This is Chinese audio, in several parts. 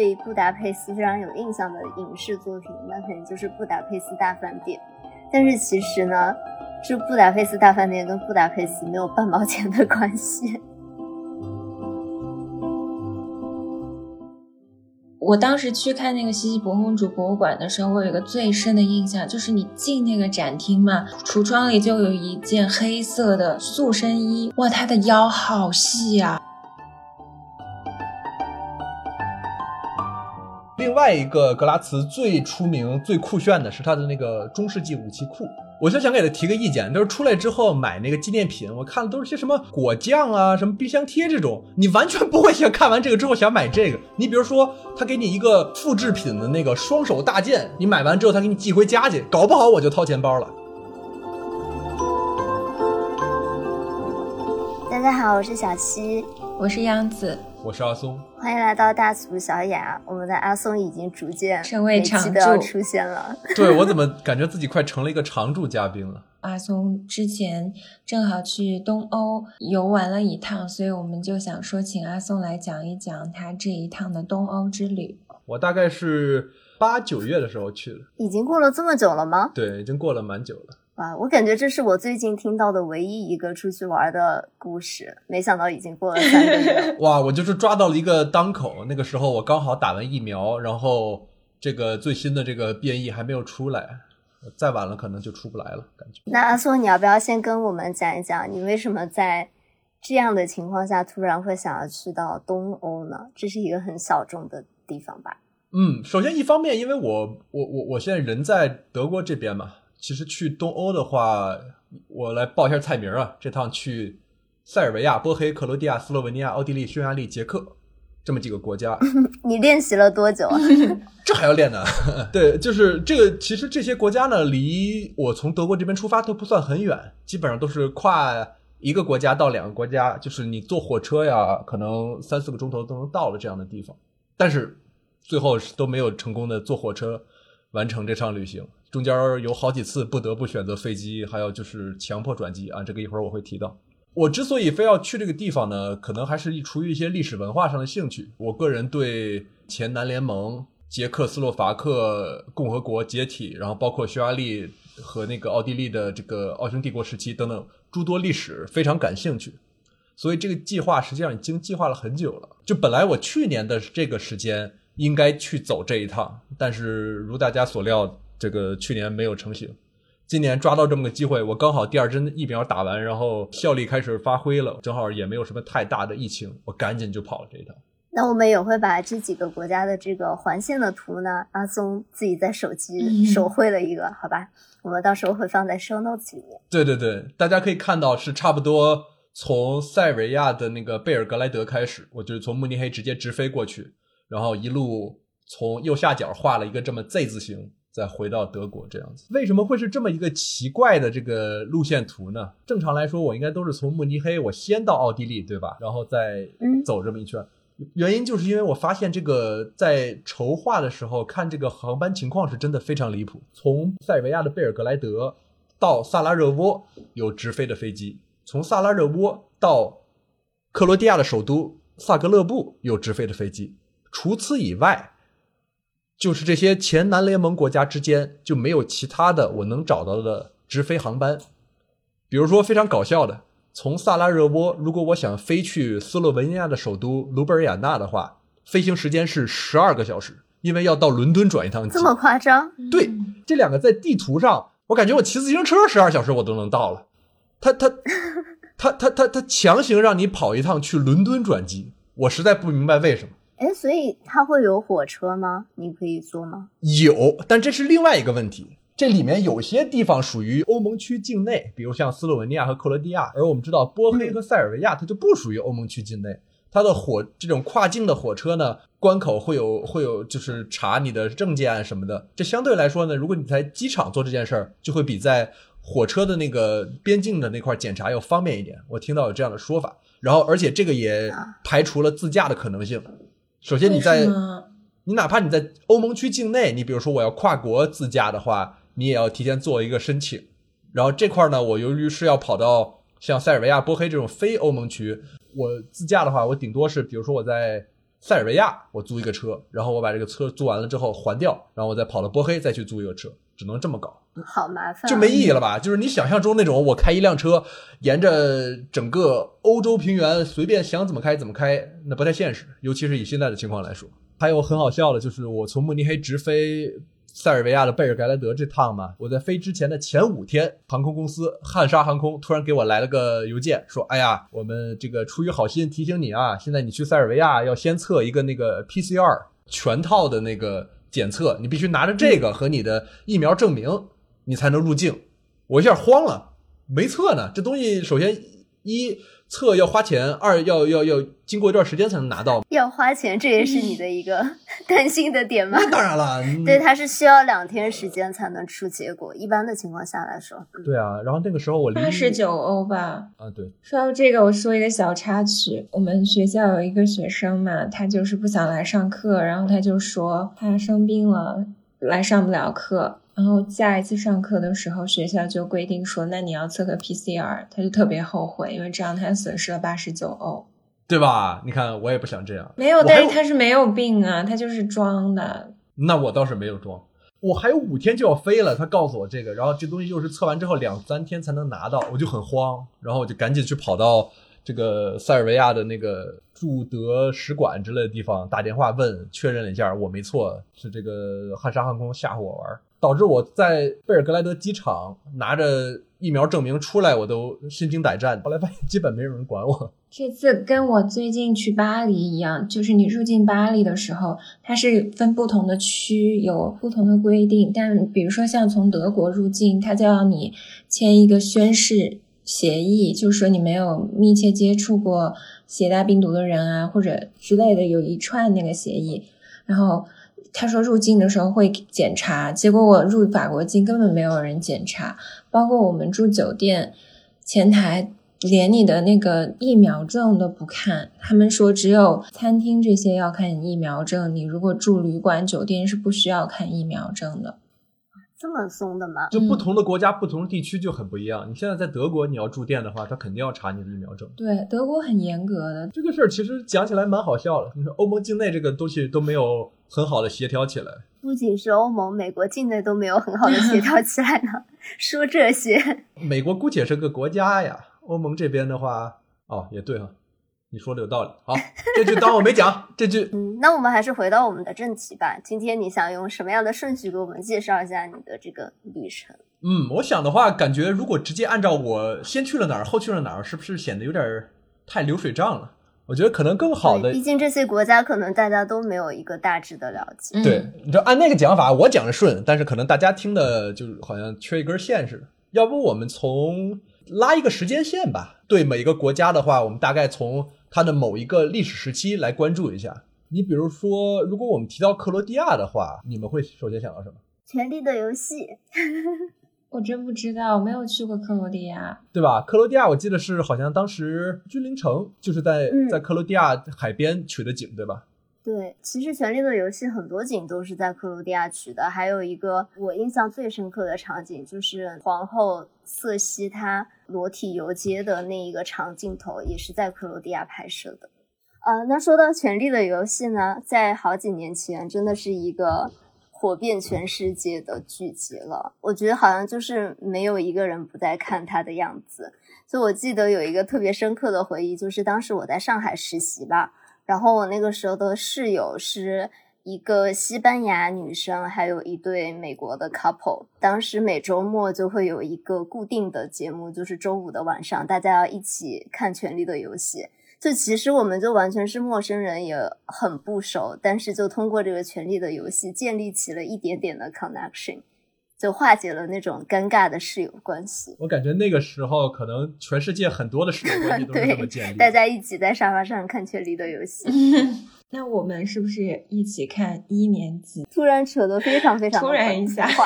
对布达佩斯非常有印象的影视作品，那肯定就是《布达佩斯大饭店》。但是其实呢，这布达佩斯大饭店跟布达佩斯没有半毛钱的关系。我当时去看那个西西伯公主博物馆的时候，我有一个最深的印象，就是你进那个展厅嘛，橱窗里就有一件黑色的塑身衣，哇，她的腰好细呀。另外一个格拉茨最出名、最酷炫的是他的那个中世纪武器库。我就想给他提个意见，就是出来之后买那个纪念品，我看的都是些什么果酱啊、什么冰箱贴这种，你完全不会想看完这个之后想买这个。你比如说，他给你一个复制品的那个双手大剑，你买完之后他给你寄回家去，搞不好我就掏钱包了。大家好，我是小七，我是杨子。我是阿松，欢迎来到大俗小雅。我们的阿松已经逐渐成为常驻，都要出现了。对我怎么感觉自己快成了一个常驻嘉宾了？阿松之前正好去东欧游玩了一趟，所以我们就想说，请阿松来讲一讲他这一趟的东欧之旅。我大概是八九月的时候去的，已经过了这么久了吗？对，已经过了蛮久了。啊，我感觉这是我最近听到的唯一一个出去玩的故事，没想到已经过了三个月。哇，我就是抓到了一个当口，那个时候我刚好打完疫苗，然后这个最新的这个变异还没有出来，再晚了可能就出不来了，感觉。那阿苏，你要不要先跟我们讲一讲，你为什么在这样的情况下突然会想要去到东欧呢？这是一个很小众的地方吧？嗯，首先一方面，因为我我我我现在人在德国这边嘛。其实去东欧的话，我来报一下菜名啊。这趟去塞尔维亚、波黑、克罗地亚、斯洛文尼亚、奥地利、匈牙利、捷克这么几个国家。你练习了多久啊？这还要练呢。对，就是这个。其实这些国家呢，离我从德国这边出发都不算很远，基本上都是跨一个国家到两个国家，就是你坐火车呀，可能三四个钟头都能到了这样的地方。但是最后都没有成功的坐火车完成这场旅行。中间有好几次不得不选择飞机，还有就是强迫转机啊，这个一会儿我会提到。我之所以非要去这个地方呢，可能还是出于一些历史文化上的兴趣。我个人对前南联盟、捷克斯洛伐克共和国解体，然后包括匈牙利和那个奥地利的这个奥匈帝国时期等等诸多历史非常感兴趣，所以这个计划实际上已经计划了很久了。就本来我去年的这个时间应该去走这一趟，但是如大家所料。这个去年没有成型，今年抓到这么个机会，我刚好第二针疫苗打完，然后效力开始发挥了，正好也没有什么太大的疫情，我赶紧就跑了这一趟。那我们也会把这几个国家的这个环线的图呢，阿松自己在手机手绘了一个，好吧？我们到时候会放在 show notes 里面。对对对，大家可以看到是差不多从塞尔维亚的那个贝尔格莱德开始，我就是从慕尼黑直接直飞过去，然后一路从右下角画了一个这么 Z 字形。再回到德国这样子，为什么会是这么一个奇怪的这个路线图呢？正常来说，我应该都是从慕尼黑，我先到奥地利，对吧？然后再走这么一圈。原因就是因为我发现这个在筹划的时候看这个航班情况是真的非常离谱。从塞尔维亚的贝尔格莱德到萨拉热窝有直飞的飞机，从萨拉热窝到克罗地亚的首都萨格勒布有直飞的飞机。除此以外。就是这些前南联盟国家之间就没有其他的我能找到的直飞航班，比如说非常搞笑的，从萨拉热窝，如果我想飞去斯洛文尼亚的首都卢布尔雅纳的话，飞行时间是十二个小时，因为要到伦敦转一趟机。这么夸张？对，这两个在地图上，我感觉我骑自行车十二小时我都能到了，他他 他他他他强行让你跑一趟去伦敦转机，我实在不明白为什么。哎，所以它会有火车吗？你可以坐吗？有，但这是另外一个问题。这里面有些地方属于欧盟区境内，比如像斯洛文尼亚和克罗地亚，而我们知道波黑和塞尔维亚它就不属于欧盟区境内。它的火这种跨境的火车呢，关口会有会有就是查你的证件什么的。这相对来说呢，如果你在机场做这件事儿，就会比在火车的那个边境的那块检查要方便一点。我听到有这样的说法。然后，而且这个也排除了自驾的可能性。首先，你在你哪怕你在欧盟区境内，你比如说我要跨国自驾的话，你也要提前做一个申请。然后这块呢，我由于是要跑到像塞尔维亚、波黑这种非欧盟区，我自驾的话，我顶多是比如说我在塞尔维亚，我租一个车，然后我把这个车租完了之后还掉，然后我再跑到波黑再去租一个车，只能这么搞，好麻烦啊，就没意义了吧？就是你想象中那种，我开一辆车，沿着整个欧洲平原随便想怎么开怎么开，那不太现实，尤其是以现在的情况来说。还有很好笑的就是，我从慕尼黑直飞塞尔维亚的贝尔格莱德这趟嘛，我在飞之前的前五天，航空公司汉莎航空突然给我来了个邮件，说：“哎呀，我们这个出于好心提醒你啊，现在你去塞尔维亚要先测一个那个 PCR 全套的那个检测，你必须拿着这个和你的疫苗证明，你才能入境。”我一下慌了，没测呢，这东西首先一测要花钱，二要要要经过一段时间才能拿到。要花钱，这也是你的一个 担心的点吗？那当然了，嗯对，它是需要两天时间才能出结果。一般的情况下来说，嗯对啊。然后那个时候我离八十九欧吧。啊，对，说到这个，我说一个小插曲。我们学校有一个学生嘛，他就是不想来上课，然后他就说他生病了，来上不了课。然后下一次上课的时候，学校就规定说，那你要测个 PCR，他就特别后悔，因为这样他损失了八十九欧。对吧？你看，我也不想这样。没有，但是他是没有病啊，他就是装的。那我倒是没有装，我还有五天就要飞了。他告诉我这个，然后这东西又是测完之后两三天才能拿到，我就很慌，然后我就赶紧去跑到这个塞尔维亚的那个驻德使馆之类的地方打电话问确认了一下，我没错，是这个汉莎航空吓唬我玩儿，导致我在贝尔格莱德机场拿着疫苗证明出来，我都心惊胆战。后来发现基本没有人管我。这次跟我最近去巴黎一样，就是你入境巴黎的时候，它是分不同的区，有不同的规定。但比如说像从德国入境，它就要你签一个宣誓协议，就是说你没有密切接触过携带病毒的人啊，或者之类的，有一串那个协议。然后他说入境的时候会检查，结果我入法国境根本没有人检查，包括我们住酒店前台。连你的那个疫苗证都不看，他们说只有餐厅这些要看疫苗证，你如果住旅馆、酒店是不需要看疫苗证的。这么松的吗？就不同的国家、不同的地区就很不一样。你现在在德国，你要住店的话，他肯定要查你的疫苗证。对，德国很严格的。这个事儿其实讲起来蛮好笑的。你说欧盟境内这个东西都没有很好的协调起来，不仅是欧盟，美国境内都没有很好的协调起来呢。说这些，美国姑且是个国家呀，欧盟这边的话，哦，也对哈、你说的有道理。好，这句当我没讲，这句嗯，那我们还是回到我们的正题吧。今天你想用什么样的顺序给我们介绍一下你的这个旅程？嗯，我想的话，感觉如果直接按照我先去了哪儿，后去了哪儿，是不是显得有点儿太流水账了？我觉得可能更好的，毕竟这些国家可能大家都没有一个大致的了解。嗯对，你就按那个讲法，我讲的顺，但是可能大家听的就好像缺一根线似的。要不我们从拉一个时间线吧？对每一个国家的话，我们大概从它的某一个历史时期来关注一下。你比如说，如果我们提到克罗地亚的话，你们会首先想到什么？权力的游戏，我真不知道，我没有去过克罗地亚。对吧？克罗地亚我记得是好像当时君临城就是在嗯在克罗地亚海边取的景，对吧？对，其实《权力的游戏》很多景都是在克罗地亚取的，还有一个我印象最深刻的场景，就是皇后瑟西她裸体游街的那一个长镜头，也是在克罗地亚拍摄的。呃，那说到《权力的游戏》呢，在好几年前真的是一个火遍全世界的剧集了，我觉得好像就是没有一个人不在看它的样子。所以我记得有一个特别深刻的回忆，就是当时我在上海实习吧。然后我那个时候的室友是一个西班牙女生，还有一对美国的 couple。当时每周末就会有一个固定的节目，就是周五的晚上，大家要一起看《权力的游戏》。就其实我们就完全是陌生人，也很不熟，但是就通过这个《权力的游戏》建立起了一点点的 connection，就化解了那种尴尬的室友关系。我感觉那个时候可能全世界很多的室友关系都是这么建立。大家一起在沙发上看《权力的游戏》那我们是不是也一起看一年级？突然扯得非常非常突然一下话。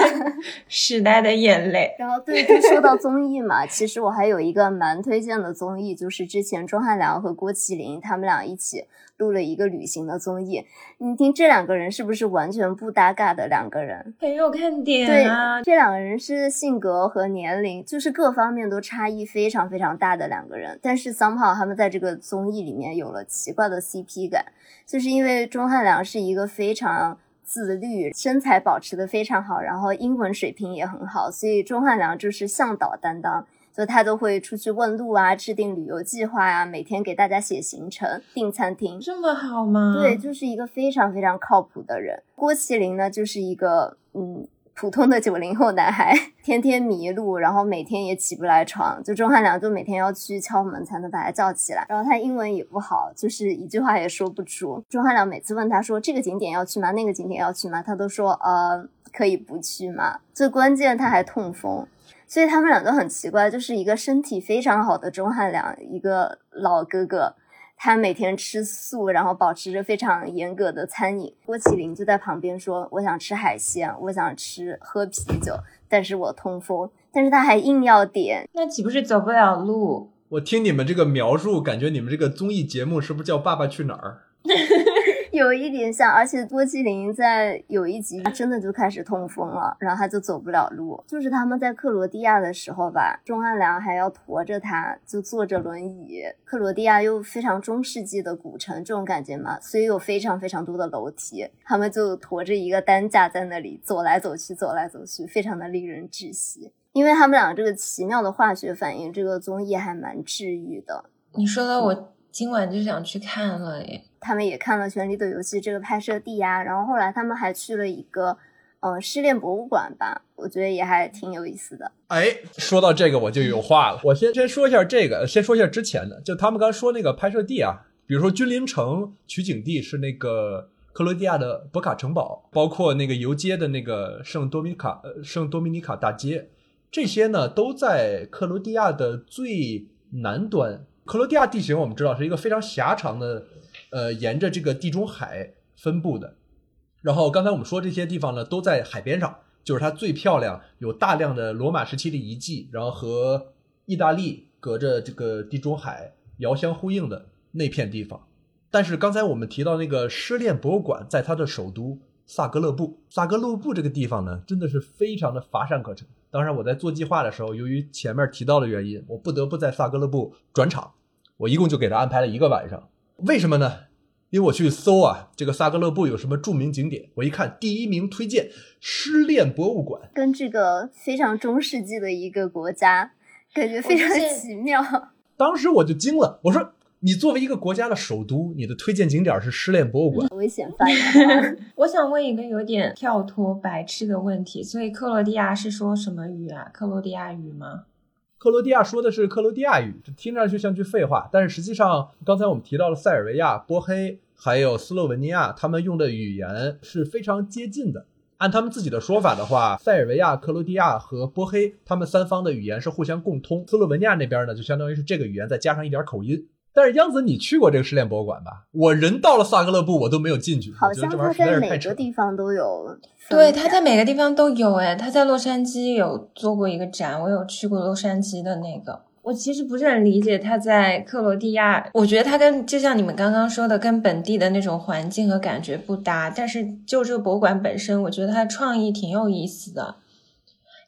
时代的眼泪。然后对，就说到综艺嘛，其实我还有一个蛮推荐的综艺，就是之前钟汉良和郭麒麟他们俩一起录了一个旅行的综艺。你听这两个人是不是完全不搭嘎的两个人？很有看点对啊！，这两个人是性格和年龄，就是各方面都差异非常非常大的两个人，但是 somehow 他们在这个综艺里面有了奇怪的 CP 感。就是因为钟汉良是一个非常自律、身材保持的非常好，然后英文水平也很好，所以钟汉良就是向导担当。就他都会出去问路啊，制定旅游计划呀、每天给大家写行程、订餐厅。这么好吗？对，就是一个非常非常靠谱的人。郭麒麟呢，就是一个嗯普通的九零后男孩，天天迷路，然后每天也起不来床。就钟汉良就每天要去敲门才能把他叫起来。然后他英文也不好，就是一句话也说不出。钟汉良每次问他说这个景点要去吗？那个景点要去吗？他都说呃可以不去嘛。最关键他还痛风。所以他们两个很奇怪，就是一个身体非常好的钟汉良，一个老哥哥，他每天吃素，然后保持着非常严格的餐饮。郭麒麟就在旁边说：“我想吃海鲜，我想吃喝啤酒，但是我通风。”但是他还硬要点，那岂不是走不了路？我听你们这个描述，感觉你们这个综艺节目是不是叫《爸爸去哪儿》？有一点像，而且郭麒麟在有一集真的就开始痛风了，然后他就走不了路。就是他们在克罗地亚的时候吧，钟汉良还要驮着他，就坐着轮椅。克罗地亚又非常中世纪的古城这种感觉嘛，所以有非常非常多的楼梯，他们就驮着一个担架在那里走来走去，走来走去，非常的令人窒息。因为他们俩这个奇妙的化学反应，这个综艺还蛮治愈的。你说的我今晚就想去看了耶。他们也看了《权力的游戏》这个拍摄地呀，然后后来他们还去了一个，嗯，失恋博物馆吧，我觉得也还挺有意思的。哎，说到这个我就有话了，我先先说一下这个，先说一下之前的，就他们刚说那个拍摄地啊，比如说君临城取景地是那个克罗地亚的博卡城堡，包括那个游街的那个圣多米卡圣多米尼卡大街，这些呢都在克罗地亚的最南端。克罗地亚地形我们知道是一个非常狭长的。呃，沿着这个地中海分布的，然后刚才我们说这些地方呢，都在海边上，就是它最漂亮，有大量的罗马时期的遗迹，然后和意大利隔着这个地中海遥相呼应的那片地方。但是刚才我们提到那个失恋博物馆，在它的首都萨格勒布，萨格勒布这个地方呢，真的是非常的乏善可陈。当然，我在做计划的时候，由于前面提到的原因，我不得不在萨格勒布转场，我一共就给他安排了一个晚上。为什么呢？因为我去搜啊，这个萨格勒布有什么著名景点？我一看，第一名推荐失恋博物馆，跟这个非常中世纪的一个国家，感觉非常奇妙。当时我就惊了，我说：“你作为一个国家的首都，你的推荐景点是失恋博物馆？危险发言。我想问一个有点跳脱白痴的问题，所以克罗地亚是说什么语啊？克罗地亚语吗？克罗地亚说的是克罗地亚语，这听上去像句废话，但是实际上，刚才我们提到了塞尔维亚、波黑，还有斯洛文尼亚，他们用的语言是非常接近的。按他们自己的说法的话，塞尔维亚、克罗地亚和波黑，他们三方的语言是互相共通。斯洛文尼亚那边呢，就相当于是这个语言再加上一点口音。但是央子，你去过这个失恋博物馆吧？我人到了萨格勒布，我都没有进去。好像他在每个地方都有。对，他在每个地方都有。哎，他在洛杉矶有做过一个展，我有去过洛杉矶的那个。我其实不是很理解他在克罗地亚，我觉得他跟就像你们刚刚说的，跟本地的那种环境和感觉不搭。但是就这个博物馆本身，我觉得它的创意挺有意思的。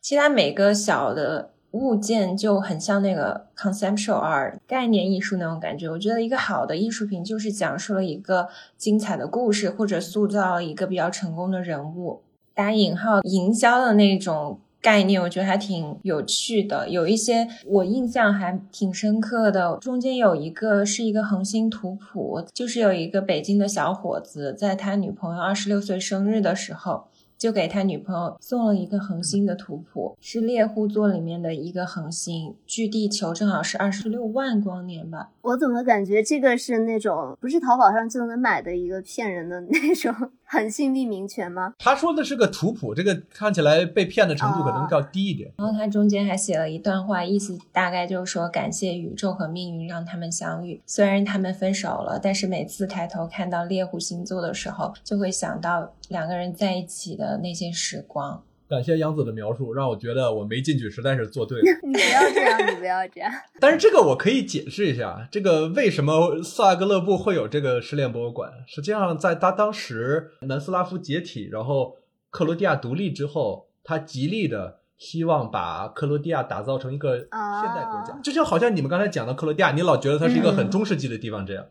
其他每个小的。物件就很像那个 conceptual art 概念艺术那种感觉。我觉得一个好的艺术品就是讲述了一个精彩的故事，或者塑造了一个比较成功的人物。打引号营销的那种概念，我觉得还挺有趣的。有一些我印象还挺深刻的，中间有一个是一个恒星图谱，就是有一个北京的小伙子在他女朋友二十六岁生日的时候。就给他女朋友送了一个恒星的图谱，是猎户座里面的一个恒星，距地球正好是二十六万光年吧。我怎么感觉这个是那种不是淘宝上就能买的一个骗人的那种恒星命名权吗？他说的是个图谱，这个看起来被骗的程度可能要低一点。然后他中间还写了一段话，意思大概就是说感谢宇宙和命运让他们相遇，虽然他们分手了，但是每次抬头看到猎户星座的时候，就会想到两个人在一起。的那些时光，感谢杨子的描述，让我觉得我没进去实在是做对了。你不要这样，你不要这样。但是这个我可以解释一下，这个为什么萨格勒布会有这个失恋博物馆？实际上，在他当时南斯拉夫解体，然后克罗地亚独立之后，他极力的希望把克罗地亚打造成一个现代国家，就像好像你们刚才讲的克罗地亚，你老觉得它是一个很中世纪的地方这样。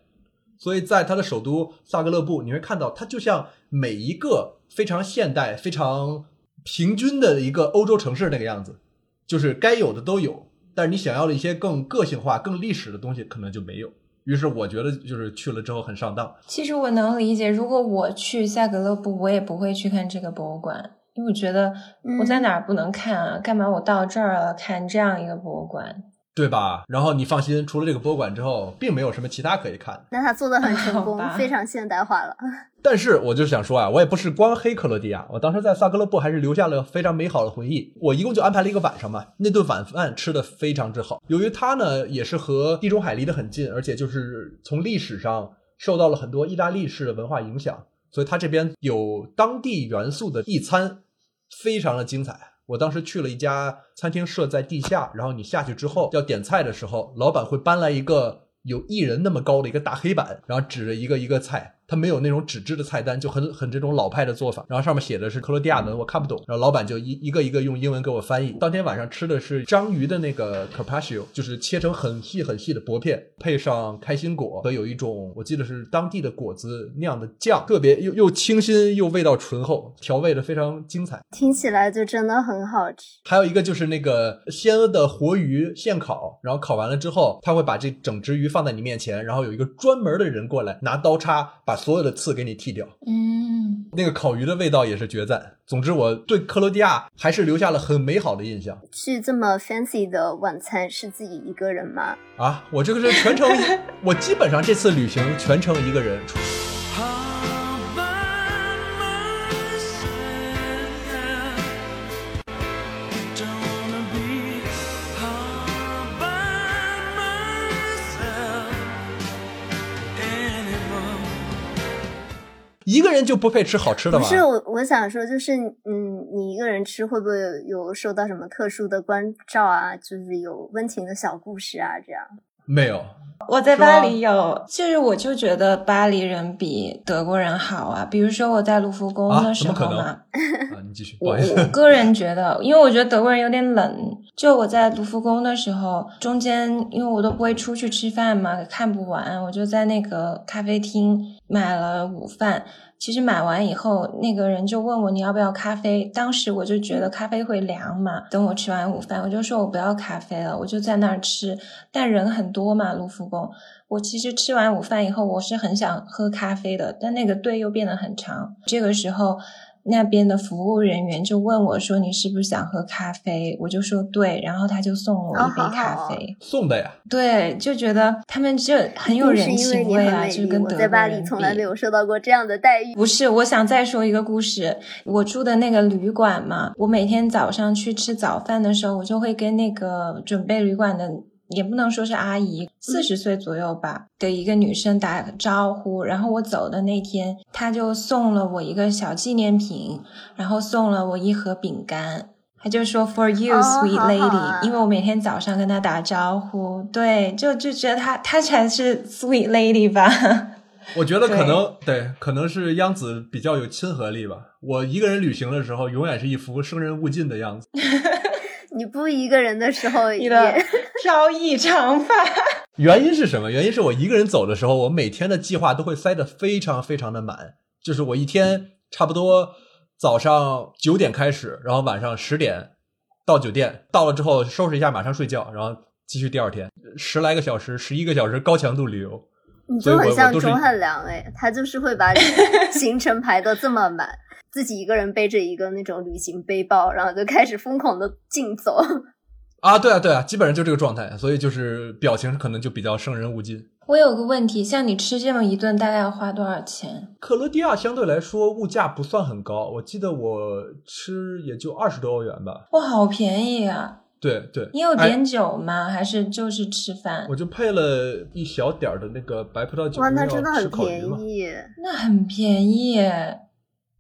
所以在他的首都萨格勒布，你会看到它就像每一个非常现代、非常平均的一个欧洲城市那个样子，就是该有的都有，但是你想要的一些更个性化、更历史的东西可能就没有。于是我觉得就是去了之后很上当。其实我能理解，如果我去萨格勒布，我也不会去看这个博物馆，因为我觉得我在哪儿不能看啊？干嘛我到这儿了看这样一个博物馆？对吧？然后你放心，除了这个博物馆之后，并没有什么其他可以看。那他做的很成功，非常现代化了。但是我就想说啊，我也不是光黑克罗地亚，我当时在萨格勒布还是留下了非常美好的回忆。我一共就安排了一个晚上嘛，那顿晚饭吃的非常之好。由于它呢也是和地中海离得很近，而且就是从历史上受到了很多意大利式的文化影响，所以它这边有当地元素的一餐，非常的精彩。我当时去了一家餐厅，设在地下，然后你下去之后要点菜的时候，老板会搬来一个有一人那么高的一个大黑板，然后指着一个一个菜，他没有那种纸质的菜单，就很很这种老派的做法，然后上面写的是克罗地亚文，我看不懂，然后老板就一一个一个用英文给我翻译。当天晚上吃的是章鱼的那个 carpaccio，就是切成很细很细的薄片，配上开心果和有一种我记得是当地的果子酿的酱，特别又又清新又味道醇厚，调味的非常精彩。听起来就真的很好吃。还有一个就是那个鲜的活鱼现烤，然后烤完了之后，他会把这整只鱼放在你面前，然后有一个专门的人过来拿刀叉把所有的刺给你剃掉。嗯，那个烤鱼的味道也是绝赞。总之，我对克罗地亚还是留下了很美好的印象去这么 fancy 的晚餐是自己一个人吗？啊！我这个是全程，我基本上这次旅行全程一个人。人就不配吃好吃的吗？不是我，我想说就是，嗯，你一个人吃会不会有有受到什么特殊的关照啊？就是有温情的小故事啊，这样。没有，我在巴黎有，就是我就觉得巴黎人比德国人好啊。比如说我在卢浮宫啊的时候嘛，啊，你继续，我。我个人觉得，因为我觉得德国人有点冷。就我在卢浮宫的时候，中间因为我都不会出去吃饭嘛，看不完，我就在那个咖啡厅买了午饭。其实买完以后，那个人就问我你要不要咖啡。当时我就觉得咖啡会凉嘛，等我吃完午饭，我就说我不要咖啡了，我就在那儿吃。但人很多嘛，卢浮宫。我其实吃完午饭以后，我是很想喝咖啡的，但那个队又变得很长。这个时候，那边的服务人员就问我说：“你是不是想喝咖啡？”我就说对，然后他就送我一杯哦好好咖啡。送的呀，对，就觉得他们就很有人是因为情味啊，就是跟德我在巴国人黎从来没有受到过这样的待遇。不是，我想再说一个故事。我住的那个旅馆嘛，我每天早上去吃早饭的时候，我就会跟那个准备旅馆的，也不能说是阿姨，四十岁左右吧的一个女生打个招呼。然后我走的那天，她就送了我一个小纪念品，然后送了我一盒饼干。她就说 “For you, 哦 sweet 好好 lady”，、啊因为我每天早上跟她打招呼，对，就就觉得她她才是 sweet lady 吧。我觉得可能对，可能是央子比较有亲和力吧。我一个人旅行的时候，永远是一副生人勿近的样子。你不一个人的时候也，你的飘逸长发。原因是什么？原因是我一个人走的时候，我每天的计划都会塞得非常非常的满，就是我一天差不多早上九点开始，然后晚上十点到酒店，到了之后收拾一下，马上睡觉，然后继续第二天十来个小时、十一个小时高强度旅游。你就很像钟汉良哎，他就是会把行程排得这么满，自己一个人背着一个那种旅行背包，然后就开始疯狂的竞走。啊，对啊，对啊，基本上就这个状态，所以就是表情可能就比较生人勿近。我有个问题，像你吃这么一顿，大概要花多少钱？克罗地亚相对来说物价不算很高，我记得我吃也就二十多欧元吧。哇，好便宜啊！对对，哎你有点酒吗？还是就是吃饭？我就配了一小点儿的那个白葡萄酒，哇，那真的很吃烤鱼嘛。便宜。那很便宜耶！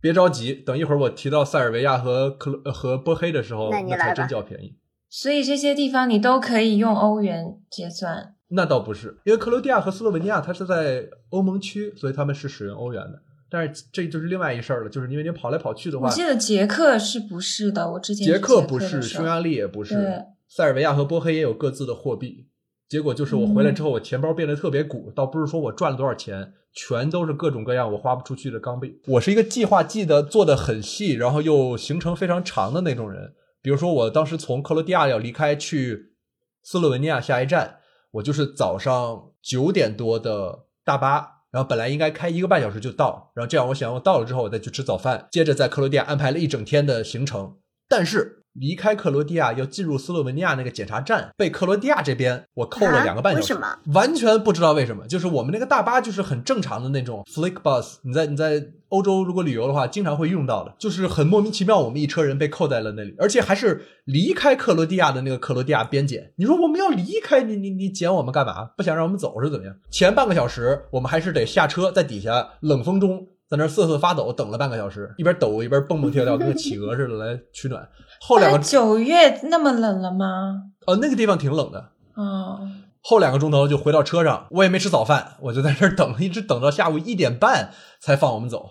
别着急，等一会儿我提到塞尔维亚和克罗呃和波黑的时候，那才真叫便宜。所以这些地方你都可以用欧元结算。那倒不是，因为克罗地亚和斯洛文尼亚它是在欧盟区，所以他们是使用欧元的。但是这就是另外一事儿了，就是因为你跑来跑去的话，我记得捷克是不是的？我之前捷克克不是，匈牙利也不是对，塞尔维亚和波黑也有各自的货币。结果就是我回来之后，我钱包变得特别鼓，倒不是说我赚了多少钱，全都是各种各样我花不出去的钢币。我是一个计划记得做的很细，然后又行程非常长的那种人。比如说，我当时从克罗地亚要离开去斯洛文尼亚下一站，我就是早上九点多的大巴，然后本来应该开一个半小时就到，然后这样我想我到了之后我再去吃早饭，接着在克罗地亚安排了一整天的行程。但是离开克罗地亚要进入斯洛文尼亚那个检查站，被克罗地亚这边我扣了啊两个半小时，为什么完全不知道为什么。就是我们那个大巴就是很正常的那种 flick bus，你在你在欧洲如果旅游的话，经常会用到的，就是很莫名其妙，我们一车人被扣在了那里，而且还是离开克罗地亚的那个克罗地亚边检。你说我们要离开你你你检我们干嘛？不想让我们走是怎么样？前半个小时我们还是得下车，在底下冷风中。在那瑟瑟发抖，等了半个小时，一边抖一边蹦蹦跳跳，跟个企鹅似的来取暖。后两个啊九月那么冷了吗？呃那个地方挺冷的，哦，后两个钟头就回到车上，我也没吃早饭，我就在这儿等，一直等到下午一点半才放我们走，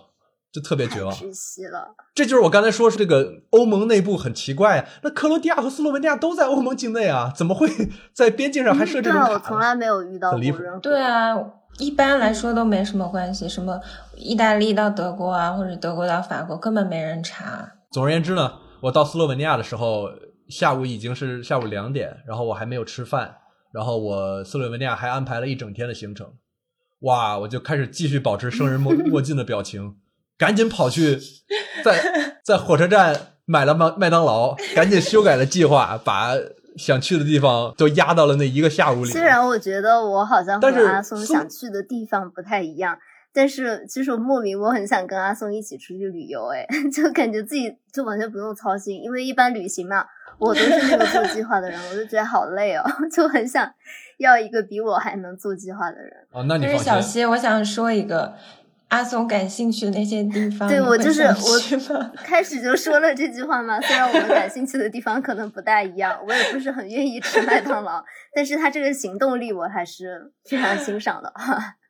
就特别绝望。窒息了。这就是我刚才说是这个欧盟内部很奇怪啊，那克罗地亚和斯洛文尼亚都在欧盟境内啊，怎么会 在边境上还设这种卡从来没有遇到过很离谱任何。对啊，一般来说都没什么关系，什么意大利到德国啊，或者德国到法国，根本没人查。总而言之呢，我到斯洛文尼亚的时候，下午已经是下午两点，然后我还没有吃饭，然后我斯洛文尼亚还安排了一整天的行程，哇，我就开始继续保持生人莫 莫近的表情，赶紧跑去在在火车站买了麦麦当劳，赶紧修改了计划，把想去的地方都压到了那一个下午里。虽然我觉得我好像和但是阿松想去的地方不太一样，但是其实我莫名我很想跟阿松一起出去旅游，哎，就感觉自己就完全不用操心，因为一般旅行嘛，我都是那个做计划的人，我就觉得好累哦，就很想要一个比我还能做计划的人。哦，那你但是小。溪，我想说一个阿松感兴趣的那些地方，对我就是我 开始就说了这句话嘛，虽然我们感兴趣的地方可能不大一样，我也不是很愿意吃麦当劳，但是他这个行动力我还是非常欣赏的。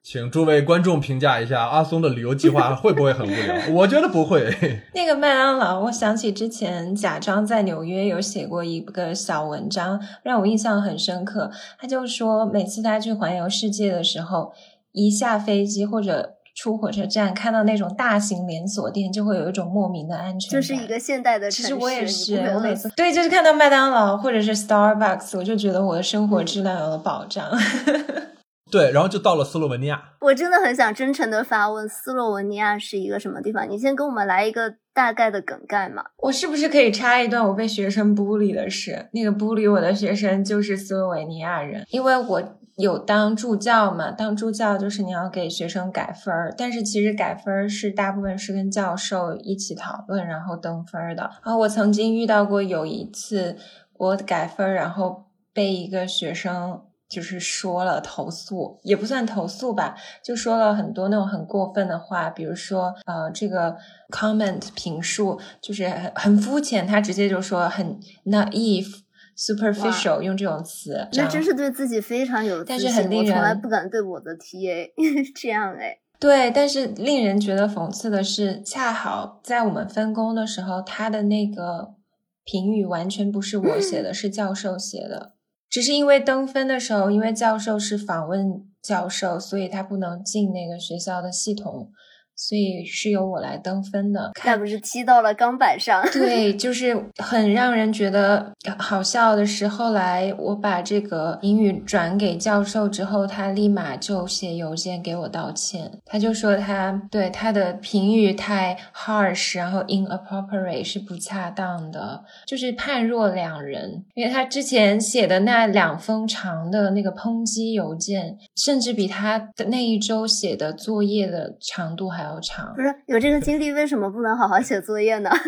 请诸位观众评价一下阿松的旅游计划 会不会很无聊？我觉得不会。那个麦当劳，我想起之前贾章在纽约有写过一个小文章，让我印象很深刻。他就说，每次他去环游世界的时候，一下飞机或者出火车站，看到那种大型连锁店，就会有一种莫名的安全感。就是一个现代的城市，其实我也是我每次对，就是看到麦当劳或者是 Starbucks，我就觉得我的生活质量有了保障。对，然后就到了斯洛文尼亚。我真的很想真诚的发问，斯洛文尼亚是一个什么地方？你先给我们来一个大概的梗概嘛。我是不是可以插一段我被学生 bully 的事？那个 bully 我的学生就是斯洛文尼亚人，因为我有当助教嘛，当助教就是你要给学生改分儿，但是其实改分儿是大部分是跟教授一起讨论然后登分儿的。然后我曾经遇到过有一次我改分儿，然后被一个学生。就是说了投诉，也不算投诉吧，就说了很多那种很过分的话，比如说呃，这个 comment 评述就是很很肤浅，他直接就说很 naive。superficial 用这种词，那真是对自己非常有自但，是很令人我从来不敢对我的 TA 这样哎。对，但是令人觉得讽刺的是，恰好在我们分工的时候，他的那个评语完全不是我写的，是教授写的。只是因为登分的时候，因为教授是访问教授，所以他不能进那个学校的系统，所以是由我来登分的。那不是踢到了钢板上？对，就是很让人觉得好笑的是，后来我把这个英语转给教授之后，他立马就写邮件给我道歉。他就说他对他的评语太 harsh，然后 inappropriate 是不恰当的，就是判若两人。因为他之前写的那两封长的那个抨击邮件，甚至比他的那一周写的作业的长度还要长不。是有这个经历，为什么不能好好写作业呢？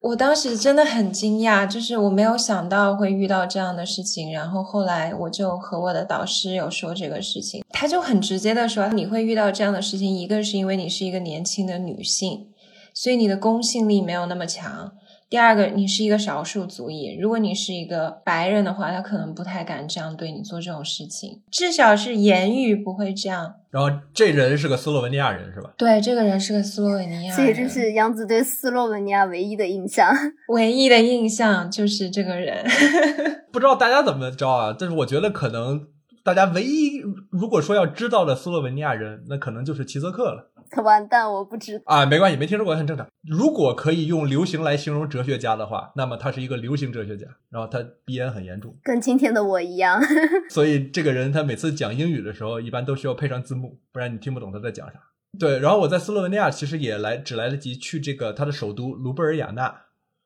我当时真的很惊讶，就是我没有想到会遇到这样的事情。然后后来我就和我的导师有说这个事情，他就很直接的说，你会遇到这样的事情，一个是因为你是一个年轻的女性，所以你的公信力没有那么强。第二个，你是一个少数族裔，如果你是一个白人的话，他可能不太敢这样对你做这种事情，至少是言语不会这样。然后这人是个斯洛文尼亚人是吧？对，这个人是个斯洛文尼亚人，所以这是杨子对斯洛文尼亚唯一的印象。唯一的印象就是这个人。不知道大家怎么着啊？但是我觉得可能大家唯一如果说要知道的斯洛文尼亚人，那可能就是齐泽克了 完蛋，我不知道。啊，没关系，没听说过很正常。如果可以用流行来形容哲学家的话，那么他是一个流行哲学家，然后他鼻炎很严重，跟今天的我一样，所以这个人他每次讲英语的时候，一般都需要配上字幕，不然你听不懂他在讲啥。对，然后我在斯洛文尼亚其实也来只来得及去这个他的首都卢布尔雅纳。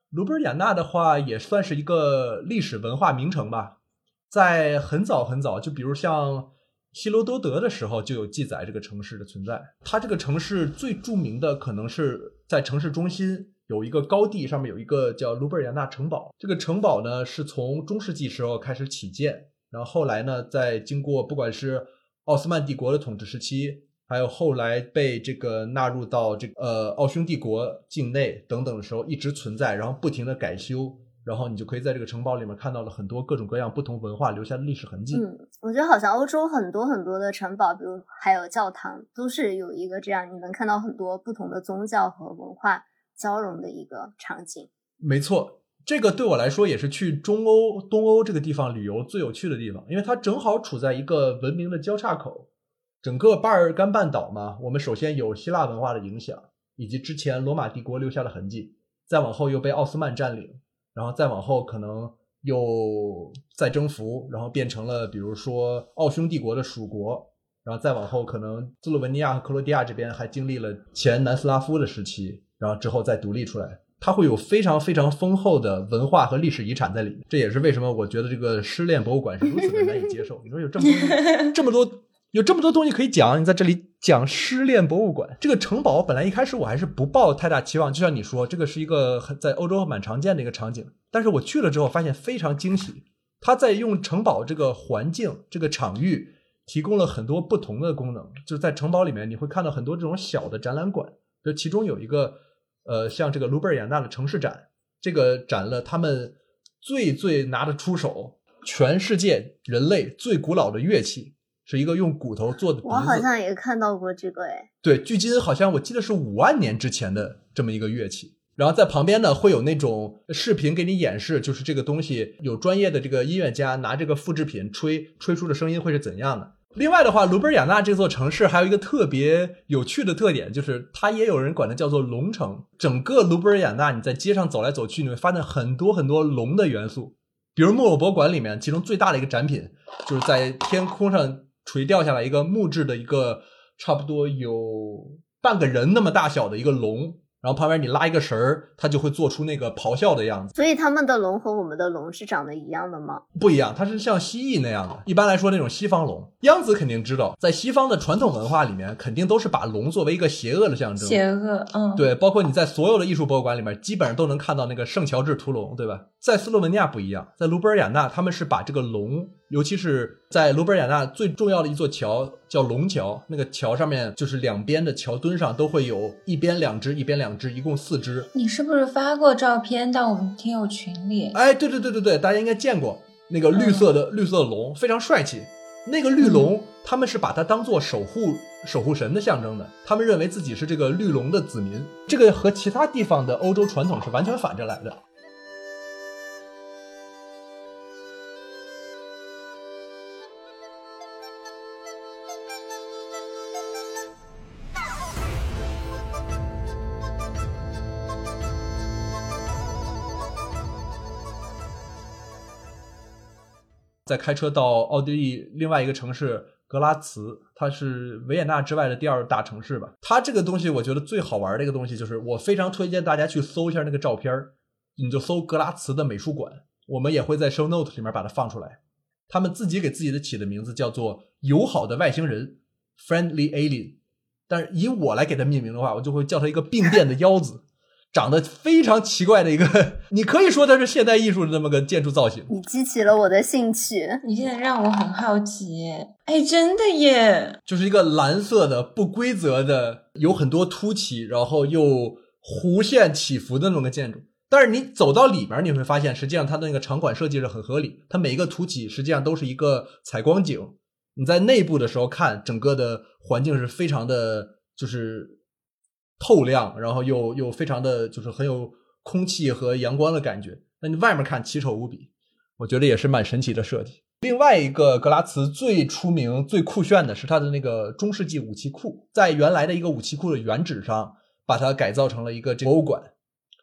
卢布尔雅纳的话也算是一个历史文化名城吧，在很早很早，就比如像希罗多德的时候就有记载这个城市的存在。它这个城市最著名的可能是在城市中心有一个高地，上面有一个叫卢布尔雅纳城堡。这个城堡呢是从中世纪时候开始起建，然后后来呢，在经过不管是奥斯曼帝国的统治时期，还有后来被这个纳入到这个呃奥匈帝国境内等等的时候，一直存在，然后不停的改修，然后你就可以在这个城堡里面看到了很多各种各样不同文化留下的历史痕迹。嗯，我觉得好像欧洲很多很多的城堡，比如还有教堂，都是有一个这样，你能看到很多不同的宗教和文化交融的一个场景。没错，这个对我来说也是去中欧、东欧这个地方旅游最有趣的地方，因为它正好处在一个文明的交叉口。整个巴尔干半岛嘛，我们首先有希腊文化的影响，以及之前罗马帝国留下的痕迹，再往后又被奥斯曼占领，然后再往后可能又再征服，然后变成了比如说奥匈帝国的属国，然后再往后可能斯洛文尼亚和克罗地亚这边还经历了前南斯拉夫的时期，然后之后再独立出来。它会有非常非常丰厚的文化和历史遗产在里面，这也是为什么我觉得这个失恋博物馆是如此的难以接受。你说有这么多 这么多有这么多东西可以讲，你在这里讲失恋博物馆。这个城堡本来一开始我还是不抱太大期望，就像你说，这个是一个很在欧洲蛮常见的一个场景。但是我去了之后发现非常惊喜，它在用城堡这个环境、这个场域提供了很多不同的功能。就是在城堡里面，你会看到很多这种小的展览馆，就其中有一个呃，像这个卢贝尔雅纳的城市展，这个展了他们最最拿得出手，全世界人类最古老的乐器，是一个用骨头做的笛我好。像也看到过这个，哎，对，距今好像我记得是五万年之前的这么一个乐器。然后在旁边呢，会有那种视频给你演示，就是这个东西有专业的这个音乐家拿这个复制品吹，吹出的声音会是怎样的。另外的话，卢贝尔雅纳这座城市还有一个特别有趣的特点，就是它也有人管它叫做龙城。整个卢贝尔雅纳，你在街上走来走去，你会发现很多很多龙的元素。比如木偶博物馆里面，其中最大的一个展品，就是在天空上垂掉下来一个木质的一个差不多有半个人那么大小的一个龙，然后旁边你拉一个绳儿，它就会做出那个咆哮的样子。所以他们的龙和我们的龙是长得一样的吗？不一样，它是像蜥蜴那样的。一般来说，那种西方龙，央子肯定知道，在西方的传统文化里面，肯定都是把龙作为一个邪恶的象征。邪恶，嗯，对，包括你在所有的艺术博物馆里面，基本上都能看到那个圣乔治屠龙，对吧？在斯洛文尼亚不一样，在卢布尔雅纳，他们是把这个龙，尤其是在卢布尔雅纳最重要的一座桥叫龙桥，那个桥上面就是两边的桥墩上都会有一边两只，一边两只，一共四只。你是不是发过照片到我们听友群里？哎，对对对对对，大家应该见过那个绿色的、绿色的龙，非常帅气。那个绿龙，他们是把它当做守护守护神的象征的，他们认为自己是这个绿龙的子民。这个和其他地方的欧洲传统是完全反着来的。再开车到奥地利另外一个城市格拉茨，它是维也纳之外的第二大城市吧。它这个东西，我觉得最好玩的一个东西就是，我非常推荐大家去搜一下那个照片儿你就搜格拉茨的美术馆，我们也会在 show note 里面把它放出来。他们自己给自己的起的名字叫做“友好的外星人 ”（Friendly Alien），但是以我来给它命名的话，我就会叫它一个病变的 腰子。长得非常奇怪的一个，你可以说它是现代艺术的那么个建筑造型。你激起了我的兴趣。你现在让我很好奇，哎，真的耶！就是一个蓝色的、不规则的，有很多凸起，然后又弧线起伏的那么个建筑。但是你走到里面，你会发现，实际上它的那个场馆设计是很合理，它每一个凸起实际上都是一个采光井。你在内部的时候看，整个的环境是非常的，就是透亮，然后又又非常的就是很有空气和阳光的感觉。那你外面看奇丑无比，我觉得也是蛮神奇的设计。另外一个格拉茨最出名、最酷炫的是它的那个中世纪武器库，在原来的一个武器库的原址上，把它改造成了一个博物馆，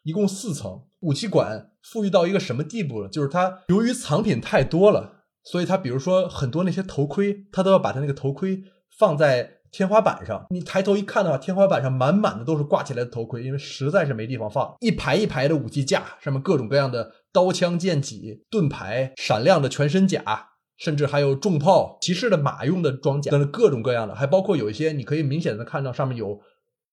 一共四层。武器馆富裕到一个什么地步了？就是它由于藏品太多了，所以它比如说很多那些头盔，它都要把它那个头盔放在天花板上。你抬头一看的话，天花板上满满的都是挂起来的头盔，因为实在是没地方放。一排一排的武器架，上面各种各样的刀枪剑戟、盾牌、闪亮的全身甲，甚至还有重炮、骑士的马用的装甲等等各种各样的，还包括有一些你可以明显的看到上面有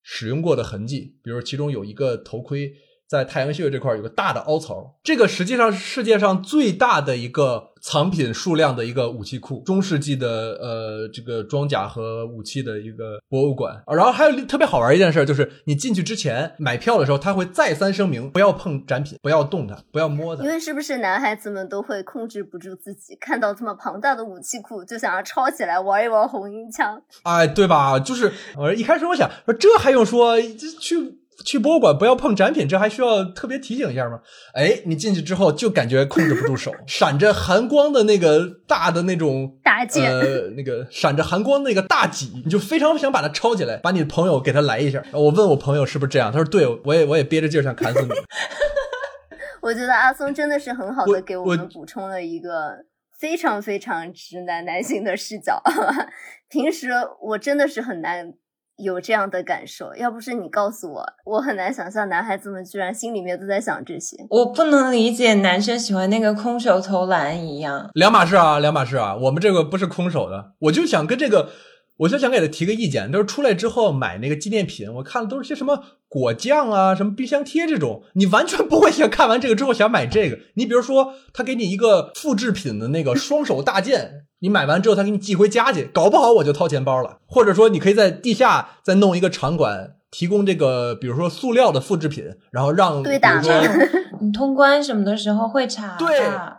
使用过的痕迹，比如其中有一个头盔在太阳穴这块有个大的凹槽，这个实际上是世界上最大的一个藏品数量的一个武器库，中世纪的呃这个装甲和武器的一个博物馆。然后还有特别好玩一件事，就是你进去之前买票的时候，他会再三声明不要碰展品，不要动它，不要摸它因。为是不是男孩子们都会控制不住自己，看到这么庞大的武器库就想要抄起来玩一玩红缨枪？哎，对吧？就是我一开始我想说，这还用说？这去去博物馆不要碰展品，这还需要特别提醒一下吗？哎，你进去之后就感觉控制不住手，闪着寒光的那个大的那种大剑呃，那个闪着寒光那个大戟，你就非常想把它抄起来，把你的朋友给他来一下。我问我朋友是不是这样，他说对，我也我也憋着劲儿想砍死你。我觉得阿松真的是很好的给我我们补充了一个非常非常直男男性的视角。平时我真的是很难有这样的感受，要不是你告诉我，我很难想象男孩子们居然心里面都在想这些。我不能理解男生喜欢那个空手投篮一样。两码事啊，两码事啊。我们这个不是空手的，我就想跟这个，我就想给他提个意见，就是出来之后买那个纪念品，我看的都是些什么果酱啊、什么冰箱贴这种，你完全不会想看完这个之后想买这个。你比如说，他给你一个复制品的那个双手大剑，你买完之后他给你寄回家去，搞不好我就掏钱包了。或者说，你可以在地下再弄一个场馆。提供这个，比如说塑料的复制品，然后让对打 你通关什么的时候会查对的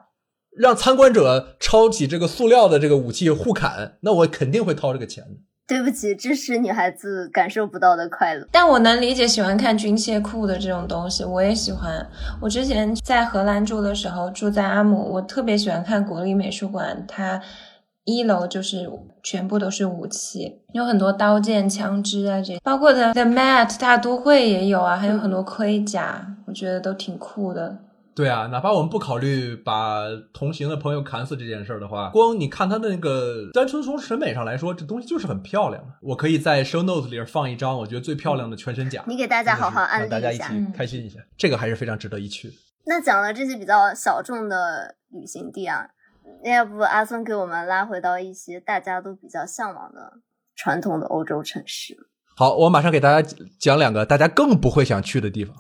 让参观者抄起这个塑料的这个武器互砍，那我肯定会掏这个钱的。对不起，这是女孩子感受不到的快乐。但我能理解喜欢看军械库的这种东西，我也喜欢。我之前在荷兰住的时候，住在阿姆，我特别喜欢看国立美术馆，它一楼就是全部都是武器，有很多刀剑、枪支啊，这包括的 The Mat 大都会也有啊，还有很多盔甲，我觉得都挺酷的。对啊，哪怕我们不考虑把同行的朋友砍死这件事儿的话，光你看他的那个，单纯从审美上来说，这东西就是很漂亮。我可以在 show notes 里放一张我觉得最漂亮的全身甲，你给大家好好安利让大家一起开心一下，这个还是非常值得一去。那讲了这些比较小众的旅行地啊，那要不阿松给我们拉回到一些大家都比较向往的传统的欧洲城市？好，我马上给大家讲两个大家更不会想去的地方。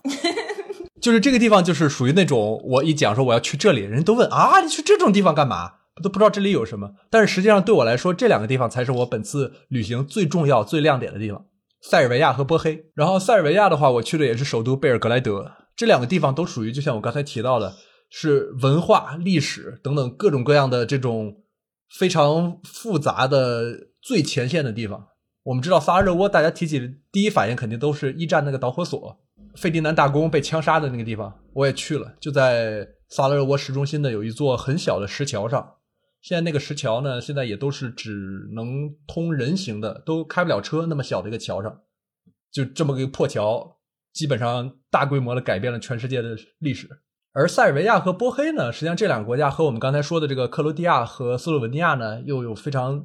就是这个地方，就是属于那种我一讲说我要去这里，人都问啊，你去这种地方干嘛？都不知道这里有什么。但是实际上对我来说，这两个地方才是我本次旅行最重要、最亮点的地方：塞尔维亚和波黑。然后塞尔维亚的话，我去的也是首都贝尔格莱德。这两个地方都属于，就像我刚才提到的，是文化、历史等等各种各样的这种非常复杂的最前线的地方。我们知道萨拉热窝，大家提起第一反应肯定都是一战那个导火索，费迪南大公被枪杀的那个地方，我也去了，就在萨拉热窝市中心的有一座很小的石桥上。现在那个石桥呢，现在也都是只能通人行的，都开不了车，那么小的一个桥上，就这么个破桥，基本上大规模的改变了全世界的历史。而塞尔维亚和波黑呢，实际上这两个国家和我们刚才说的这个克罗地亚和斯洛文尼亚呢，又有非常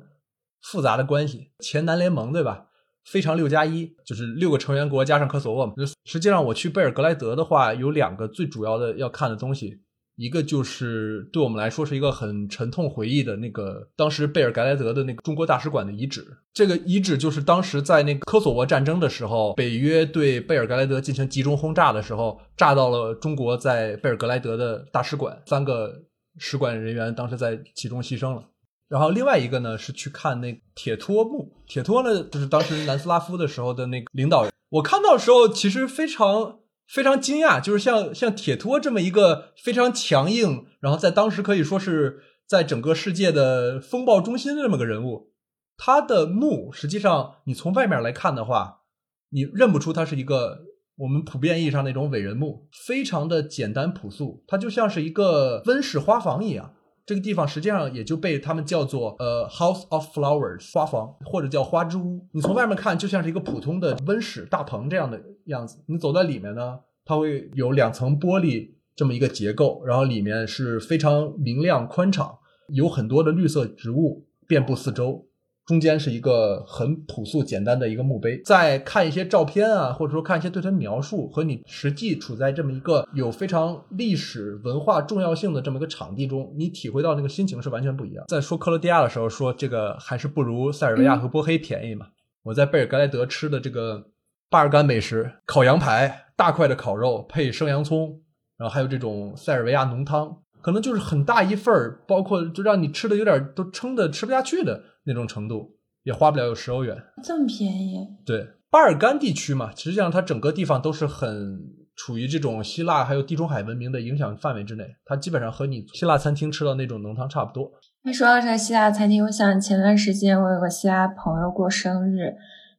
复杂的关系。前南联盟对吧？非常六加一，就是六个成员国加上科索沃嘛。实际上我去贝尔格莱德的话，有两个最主要的要看的东西，一个就是对我们来说是一个很沉痛回忆的那个当时贝尔格莱德的那个中国大使馆的遗址。这个遗址就是当时在那个科索沃战争的时候，北约对贝尔格莱德进行集中轰炸的时候，炸到了中国在贝尔格莱德的大使馆，三个使馆人员当时在其中牺牲了。然后另外一个呢是去看那铁托墓，铁托呢就是当时南斯拉夫的时候的那个领导人。我看到的时候其实非常非常惊讶，就是像像铁托这么一个非常强硬，然后在当时可以说是在整个世界的风暴中心的这么个人物，他的墓实际上你从外面来看的话，你认不出他是一个我们普遍意义上那种伟人墓，非常的简单朴素，它就像是一个温室花房一样。这个地方实际上也就被他们叫做呃 House of Flowers 花房，或者叫花之屋。你从外面看就像是一个普通的温室大棚这样的样子，你走在里面呢，它会有两层玻璃这么一个结构，然后里面是非常明亮宽敞，有很多的绿色植物遍布四周。中间是一个很朴素简单的一个墓碑。再看一些照片啊，或者说看一些对它描述，和你实际处在这么一个有非常历史文化重要性的这么一个场地中，你体会到那个心情是完全不一样。在说克罗地亚的时候，说这个还是不如塞尔维亚和波黑便宜嘛。我在贝尔格莱德吃的这个巴尔干美食，烤羊排，大块的烤肉配生洋葱，然后还有这种塞尔维亚浓汤，可能就是很大一份儿，包括就让你吃的有点都撑的吃不下去的那种程度，也花不了有十欧元。这么便宜？对，巴尔干地区嘛，实际上它整个地方都是很处于这种希腊还有地中海文明的影响范围之内，它基本上和你希腊餐厅吃到那种浓汤差不多。那说到这个希腊餐厅，我想前段时间我有个希腊朋友过生日，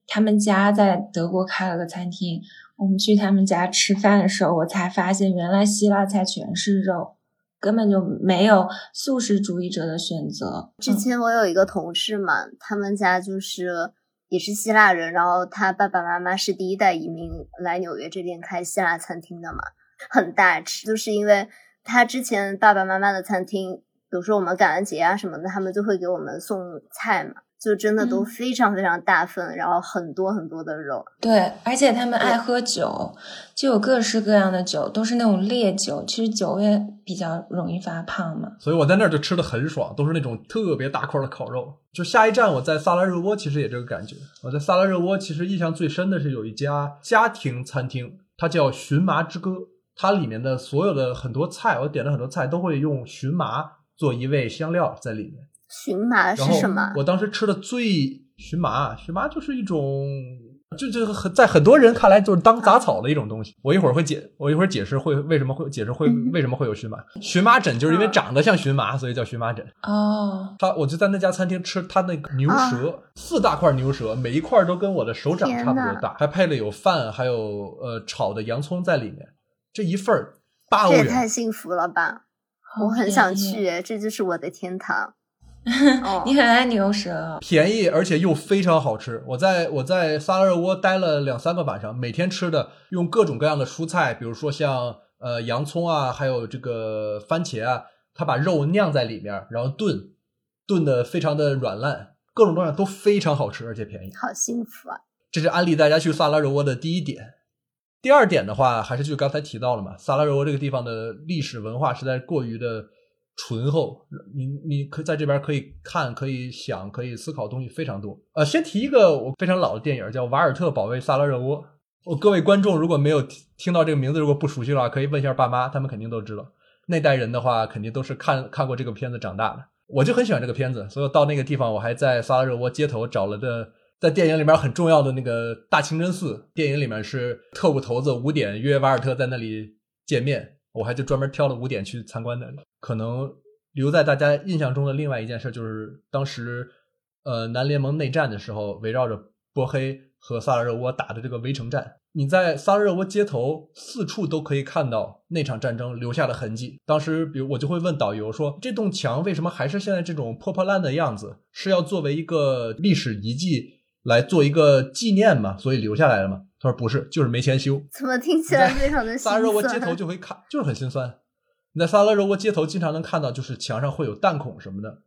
他们家在德国开了个餐厅，我们去他们家吃饭的时候，我才发现原来希腊菜全是肉，根本就没有素食主义者的选择。之前我有一个同事嘛，他们家就是也是希腊人，然后他爸爸妈妈是第一代移民来纽约这边开希腊餐厅的嘛，很大吃，就是因为他之前爸爸妈妈的餐厅，比如说我们感恩节啊什么的，他们就会给我们送菜嘛，就真的都嗯非常非常大份，然后很多很多的肉。对，而且他们爱喝酒，就有各式各样的酒，都是那种烈酒。其实酒也比较容易发胖嘛。所以我在那儿就吃的很爽，都是那种特别大块的烤肉。就下一站我在萨拉热窝，其实也这个感觉。我在萨拉热窝其实印象最深的是有一家家庭餐厅，它叫荨麻之歌。它里面的所有的很多菜，我点了很多菜都会用荨麻做一味香料在里面。荨麻是什么？我当时吃的最荨麻，荨麻就是一种，就就很在很多人看来就是当杂草的一种东西。我一会儿会解，我一会儿解释会为什么会解释会嗯为什么会有荨麻。荨麻疹就是因为长得像荨麻，所以叫荨麻疹。哦，他我就在那家餐厅吃他那个牛舌，四大块牛舌，每一块都跟我的手掌差不多大，还配了有饭，还有呃炒的洋葱在里面。这一份儿八欧这也太，幸福了吧！我很想。去，这就是我的天堂。哦你很爱牛舌哦，便宜而且又非常好吃。我在我在萨拉热窝待了两三个晚上，每天吃的用各种各样的蔬菜，比如说像呃洋葱啊，还有这个番茄啊，他把肉酿在里面，然后炖，炖的非常的软烂，各种各样都非常好吃，而且便宜。好幸福啊！这是安利大家去萨拉热窝的第一点。第二点的话，还是就刚才提到了嘛，萨拉热窝这个地方的历史文化实在过于的醇厚，你你可在这边可以看、可以想、可以思考的东西非常多。呃，先提一个我非常老的电影，叫《瓦尔特保卫萨拉热窝》。我各位观众如果没有听听到这个名字，如果不熟悉的话，可以问一下爸妈，他们肯定都知道。那代人的话，肯定都是看看过这个片子长大的。我就很喜欢这个片子，所以到那个地方，我还在萨拉热窝街头找了的，在电影里面很重要的那个大清真寺。电影里面是特务头子五点约瓦尔特在那里见面，我还就专门挑了五点去参观的。可能留在大家印象中的另外一件事就是，当时呃南联盟内战的时候，围绕着波黑和萨拉热窝打的这个围城战。你在萨拉热窝街头四处都可以看到那场战争留下的痕迹。当时，比如我就会问导游说：“这栋墙为什么还是现在这种破破烂的样子？是要作为一个历史遗迹来做一个纪念吗？所以留下来了吗？”他说：“不是，就是没钱修。”怎么听起来非常的心萨拉热窝街头酸？就会看，就是很心酸。你在萨拉热窝街头经常能看到，就是墙上会有弹孔什么的，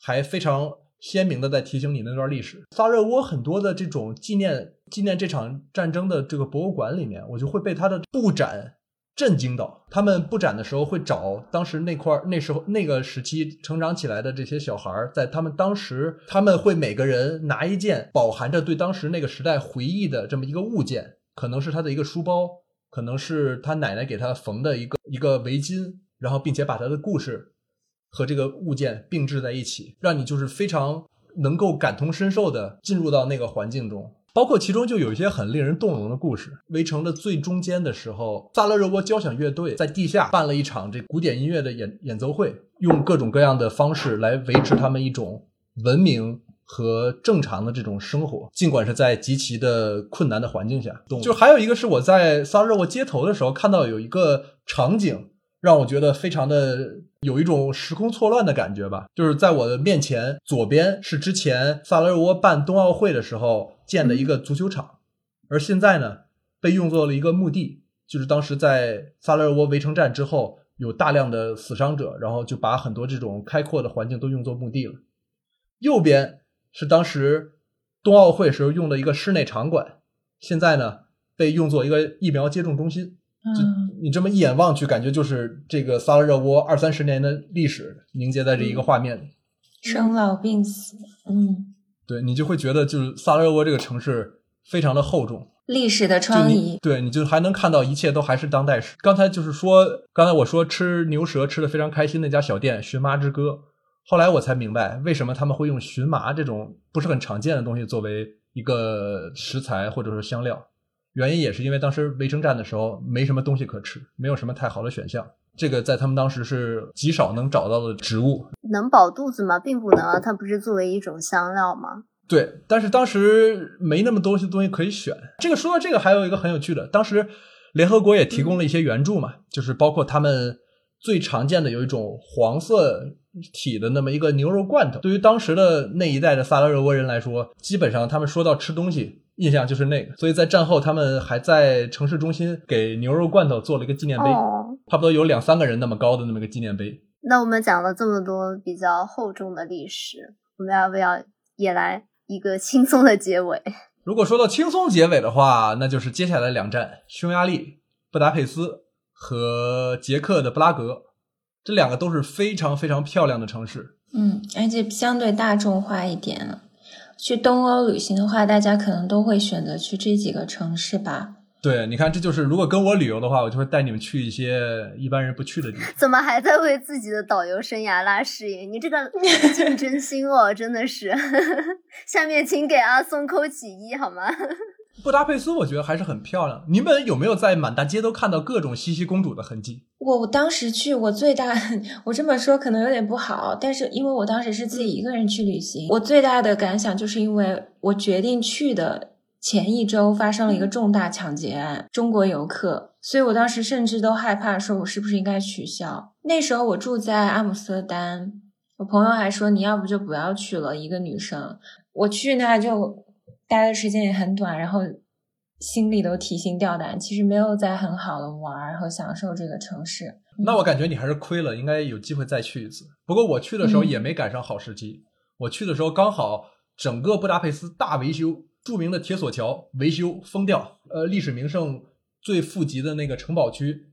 还非常鲜明的在提醒你那段历史。萨拉热窝很多的这种纪念纪念这场战争的这个博物馆里面，我就会被它的布展震惊到。他们布展的时候会找当时那块那时候那个时期成长起来的这些小孩，在他们当时他们会每个人拿一件饱含着对当时那个时代回忆的这么一个物件，可能是他的一个书包，可能是他奶奶给他缝的一个一个围巾，然后并且把他的故事和这个物件并置在一起，让你就是非常能够感同身受的进入到那个环境中。包括其中就有一些很令人动容的故事。围城的最中间的时候，萨勒热窝交响乐队在地下办了一场这古典音乐的演演奏会，用各种各样的方式来维持他们一种文明和正常的这种生活，尽管是在极其的困难的环境下。就还有一个是我在萨勒热窝街头的时候看到有一个场景，让我觉得非常的有一种时空错乱的感觉吧。就是在我的面前，左边是之前萨勒热窝办冬奥会的时候建的一个足球场，而现在呢，被用作了一个墓地，就是当时在萨勒热窝围城战之后，有大量的死伤者，然后就把很多这种开阔的环境都用作墓地了。右边是当时冬奥会时候用的一个室内场馆，现在呢被用作一个疫苗接种中心。就嗯，你这么一眼望去，感觉就是这个萨拉热窝二三十年的历史凝结在这一个画面里。生老病死，嗯，对你就会觉得，就是萨拉热窝这个城市非常的厚重，历史的就疮痍，对你就还能看到一切都还是当代史。刚才就是说，刚才我说吃牛舌吃的非常开心那家小店荨麻之歌，后来我才明白为什么他们会用荨麻这种不是很常见的东西作为一个食材或者是香料。原因也是因为当时围城战的时候没什么东西可吃，没有什么太好的选项。这个在他们当时是极少能找到的植物。能饱肚子吗？并不能啊，它不是作为一种香料吗？对，但是当时没那么多东西可以选。这个说到这个，还有一个很有趣的，当时联合国也提供了一些援助嘛，就是包括他们最常见的有一种黄色体的那么一个牛肉罐头。对于当时的那一代的萨拉热窝人来说，基本上他们说到吃东西。印象就是那个，所以在战后，他们还在城市中心给牛肉罐头做了一个纪念碑，哦，差不多有两三个人那么高的那么一个纪念碑。那我们讲了这么多比较厚重的历史，我们要不要也来一个轻松的结尾？如果说到轻松结尾的话，那就是接下来两站：匈牙利、布达佩斯和捷克的布拉格，这两个都是非常非常漂亮的城市。嗯，而且相对大众化一点了。去东欧旅行的话，大家可能都会选择去这几个城市吧。对，你看，这就是如果跟我旅游的话，我就会带你们去一些一般人不去的地方。怎么还在为自己的导游生涯拉事业？你这个 竞争心哦，真的是。下面请给阿松扣起一好吗？布达佩斯我觉得还是很漂亮。你们有没有在满大街都看到各种茜茜公主的痕迹？我我当时去，我最大，我这么说可能有点不好，但是因为我当时是自己一个人去旅行，我最大的感想就是因为我决定去的前一周发生了一个重大抢劫案，中国游客，所以我当时甚至都害怕说，我是不是应该取消？那时候我住在阿姆斯特丹，我朋友还说你要不就不要去了，一个女生，我去那就待的时间也很短，然后。心里都提心吊胆，其实没有在很好的玩和享受这个城市。那我感觉你还是亏了，应该有机会再去一次。不过我去的时候也没赶上好时机，我去的时候刚好整个布达佩斯大维修，著名的铁索桥维修封掉，呃，历史名胜最富集的那个城堡区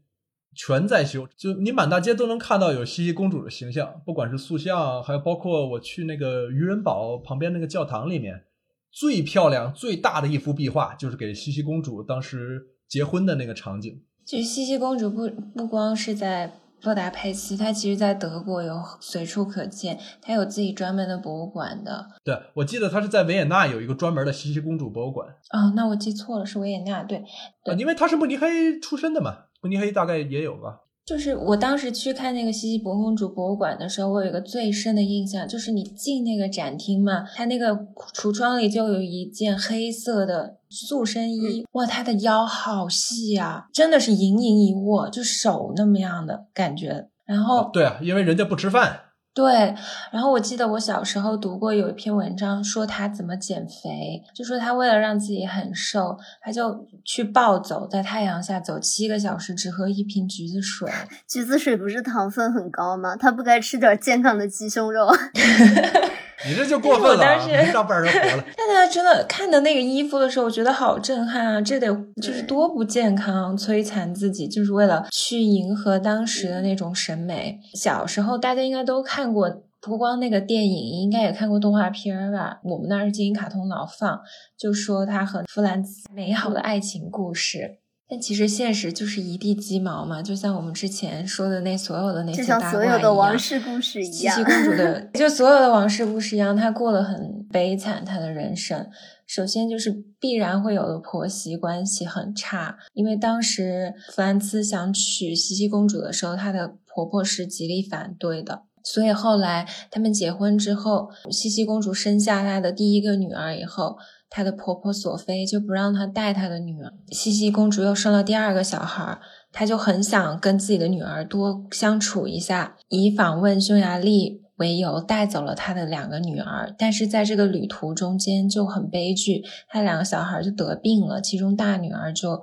全在修，就你满大街都能看到有茜茜公主的形象，不管是塑像，还有包括我去那个渔人堡旁边那个教堂里面。最漂亮、最大的一幅壁画，就是给茜茜公主当时结婚的那个场景。就是茜茜公主不不光是在布达佩斯，她其实在德国有随处可见，她有自己专门的博物馆的。对，我记得她是在维也纳有一个专门的茜茜公主博物馆。哦，那我记错了，是维也纳。对，啊，因为她是慕尼黑出身的嘛，慕尼黑大概也有吧。就是我当时去看那个西西伯公主博物馆的时候，我有一个最深的印象，就是你进那个展厅嘛，它那个橱窗里就有一件黑色的塑身衣，哇，它的腰好细啊，真的是盈盈一握，就手那么样的感觉。然后，对啊，因为人家不吃饭。对，然后我记得我小时候读过有一篇文章，说他怎么减肥，就说他为了让自己很瘦，他就去暴走，在太阳下走七个小时，只喝一瓶橘子水。橘子水不是糖分很高吗？他不该吃点健康的鸡胸肉？你这就过分了、上半人活了。但他真的看的那个衣服的时候，我觉得好震撼啊！这得就是多不健康，摧残自己，就是为了去迎合当时的那种审美。小时候大家应该都看过，不光那个电影，应该也看过动画片儿吧？我们那儿是金鹰卡通老放，就说他和弗兰茨美好的爱情故事。但其实现实就是一地鸡毛嘛，就像我们之前说的那所有的那些就像八卦一所有的王样室故事一样茜茜。公主的，就所有的王室故事一样，她过得很悲惨，她的人生。首先就是必然会有的婆媳关系很差，因为当时弗兰茨想娶茜茜公主的时候，她的婆婆是极力反对的。所以后来他们结婚之后，茜茜公主生下她的第一个女儿以后，她的婆婆索菲就不让她带她的女儿。茜茜公主又生了第二个小孩，她就很想跟自己的女儿多相处一下，以访问匈牙利为由带走了她的两个女儿。但是在这个旅途中间就很悲剧，她两个小孩就得病了，其中大女儿就。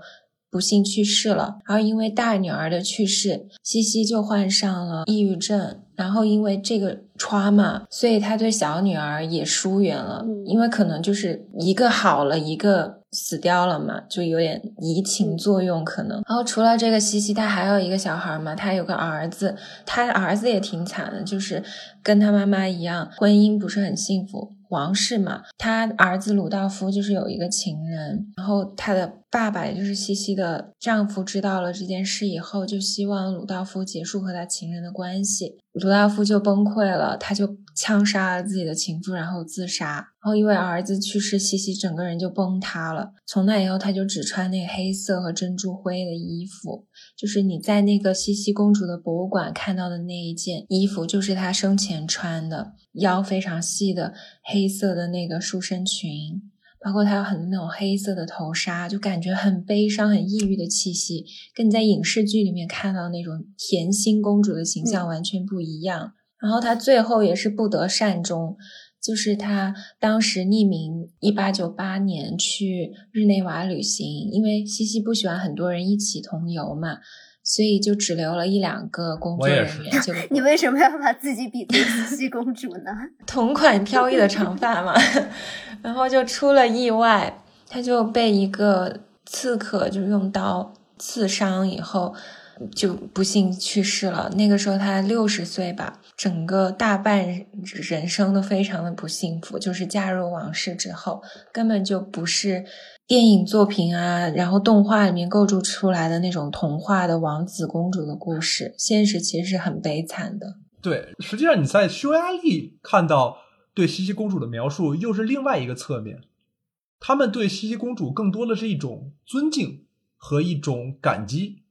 不幸去世了，然后因为大女儿的去世，西西就患上了抑郁症。然后因为这个 trauma，所以她对小女儿也疏远了。因为可能就是一个好了，一个死掉了嘛，就有点移情作用可能。然后除了这个西西，她还有一个小孩嘛，她有个儿子，她儿子也挺惨的，就是跟她妈妈一样，婚姻不是很幸福。王室嘛，他儿子鲁道夫就是有一个情人，然后他的爸爸也就是西西的丈夫知道了这件事以后，就希望鲁道夫结束和他情人的关系，鲁道夫就崩溃了，他就枪杀了自己的情妇，然后自杀。然后因为儿子去世，西西整个人就崩塌了。从那以后，她就只穿那个黑色和珍珠灰的衣服。就是你在那个西西公主的博物馆看到的那一件衣服，就是她生前穿的，腰非常细的黑色的那个束身裙，包括她有很多那种黑色的头纱，就感觉很悲伤、很抑郁的气息，跟你在影视剧里面看到那种甜心公主的形象完全不一样。然后他最后也是不得善终。就是他当时匿名，一八九八年去日内瓦旅行，因为西西不喜欢很多人一起同游嘛，所以就只留了一两个工作人员。就你为什么要把自己比作西西公主呢？同款飘逸的长发嘛，然后就出了意外，他就被一个刺客就用刀刺伤以后。就不幸去世了。那个时候他六十岁吧，整个大半人生都非常的不幸福。就是嫁入王室之后，根本就不是电影作品啊，然后动画里面构筑出来的那种童话的王子公主的故事。现实其实是很悲惨的。对，实际上你在匈牙利看到对茜茜公主的描述，又是另外一个侧面。他们对茜茜公主更多的是一种尊敬和一种感激。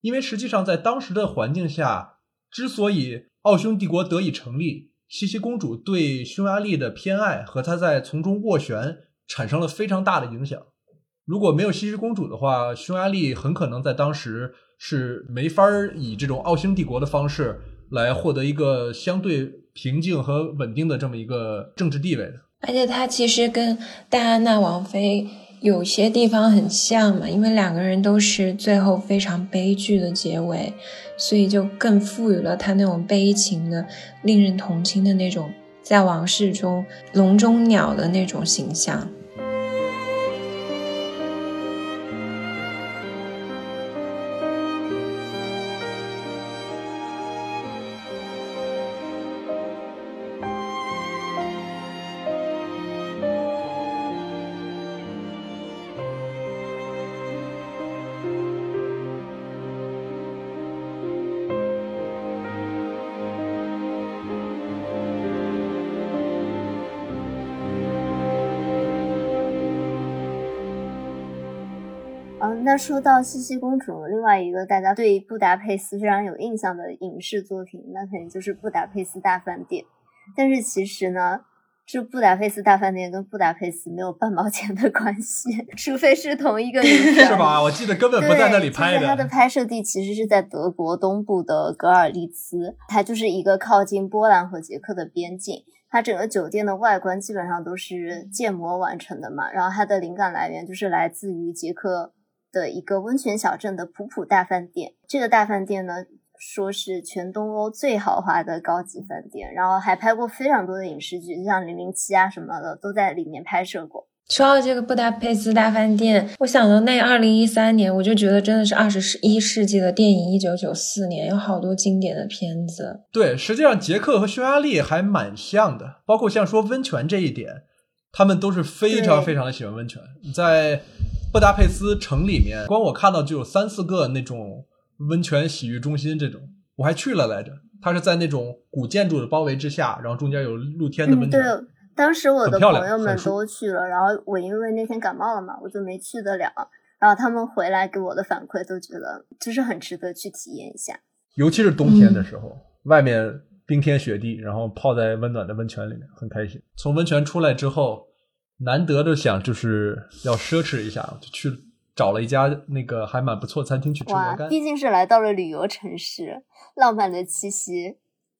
因为实际上，在当时的环境下，之所以奥匈帝国得以成立，茜茜公主对匈牙利的偏爱和她在从中斡旋产生了非常大的影响。如果没有茜茜公主的话，匈牙利很可能在当时是没法以这种奥匈帝国的方式来获得一个相对平静和稳定的这么一个政治地位的。而且，她其实跟戴安娜王妃。有些地方很像嘛，因为两个人都是最后非常悲剧的结尾，所以就更赋予了他那种悲情的、令人同情的那种，在往事中笼中鸟的那种形象。那说到茜茜公主，另外一个大家对布达佩斯非常有印象的影视作品，那肯定就是《布达佩斯大饭店》。但是其实呢，这《布达佩斯大饭店》跟布达佩斯没有半毛钱的关系，除非是同一个 是吧？我记得根本不在那里拍的。它的拍摄地其实是在德国东部的格尔利茨，它就是一个靠近波兰和捷克的边境。它整个酒店的外观基本上都是建模完成的嘛，然后它的灵感来源就是来自于捷克。的一个温泉小镇的普普大饭店，这个大饭店呢，说是全东欧最豪华的高级饭店，然后还拍过非常多的影视剧，就像《零零七》啊什么的，都在里面拍摄过。说到这个布达佩斯大饭店，我想到那二零一三年，我就觉得真的是二十一世纪的电影。一九九四年有好多经典的片子。对，实际上捷克和匈牙利还蛮像的，包括像说温泉这一点，他们都是非常非常的喜欢温泉，在。布达佩斯城里面，光我看到就有三四个那种温泉洗浴中心，这种我还去了来着。它是在那种古建筑的包围之下，然后中间有露天的温泉。对，当时我的朋友们都去了，然后我因为那天感冒了嘛，我就没去得了。然后他们回来给我的反馈都觉得就是很值得去体验一下，尤其是冬天的时候，外面冰天雪地，然后泡在温暖的温泉里面，很开心。从温泉出来之后。难得的想就是要奢侈一下，就去找了一家那个还蛮不错的餐厅去吃鹅，肝。毕竟是来到了旅游城市，浪漫的气息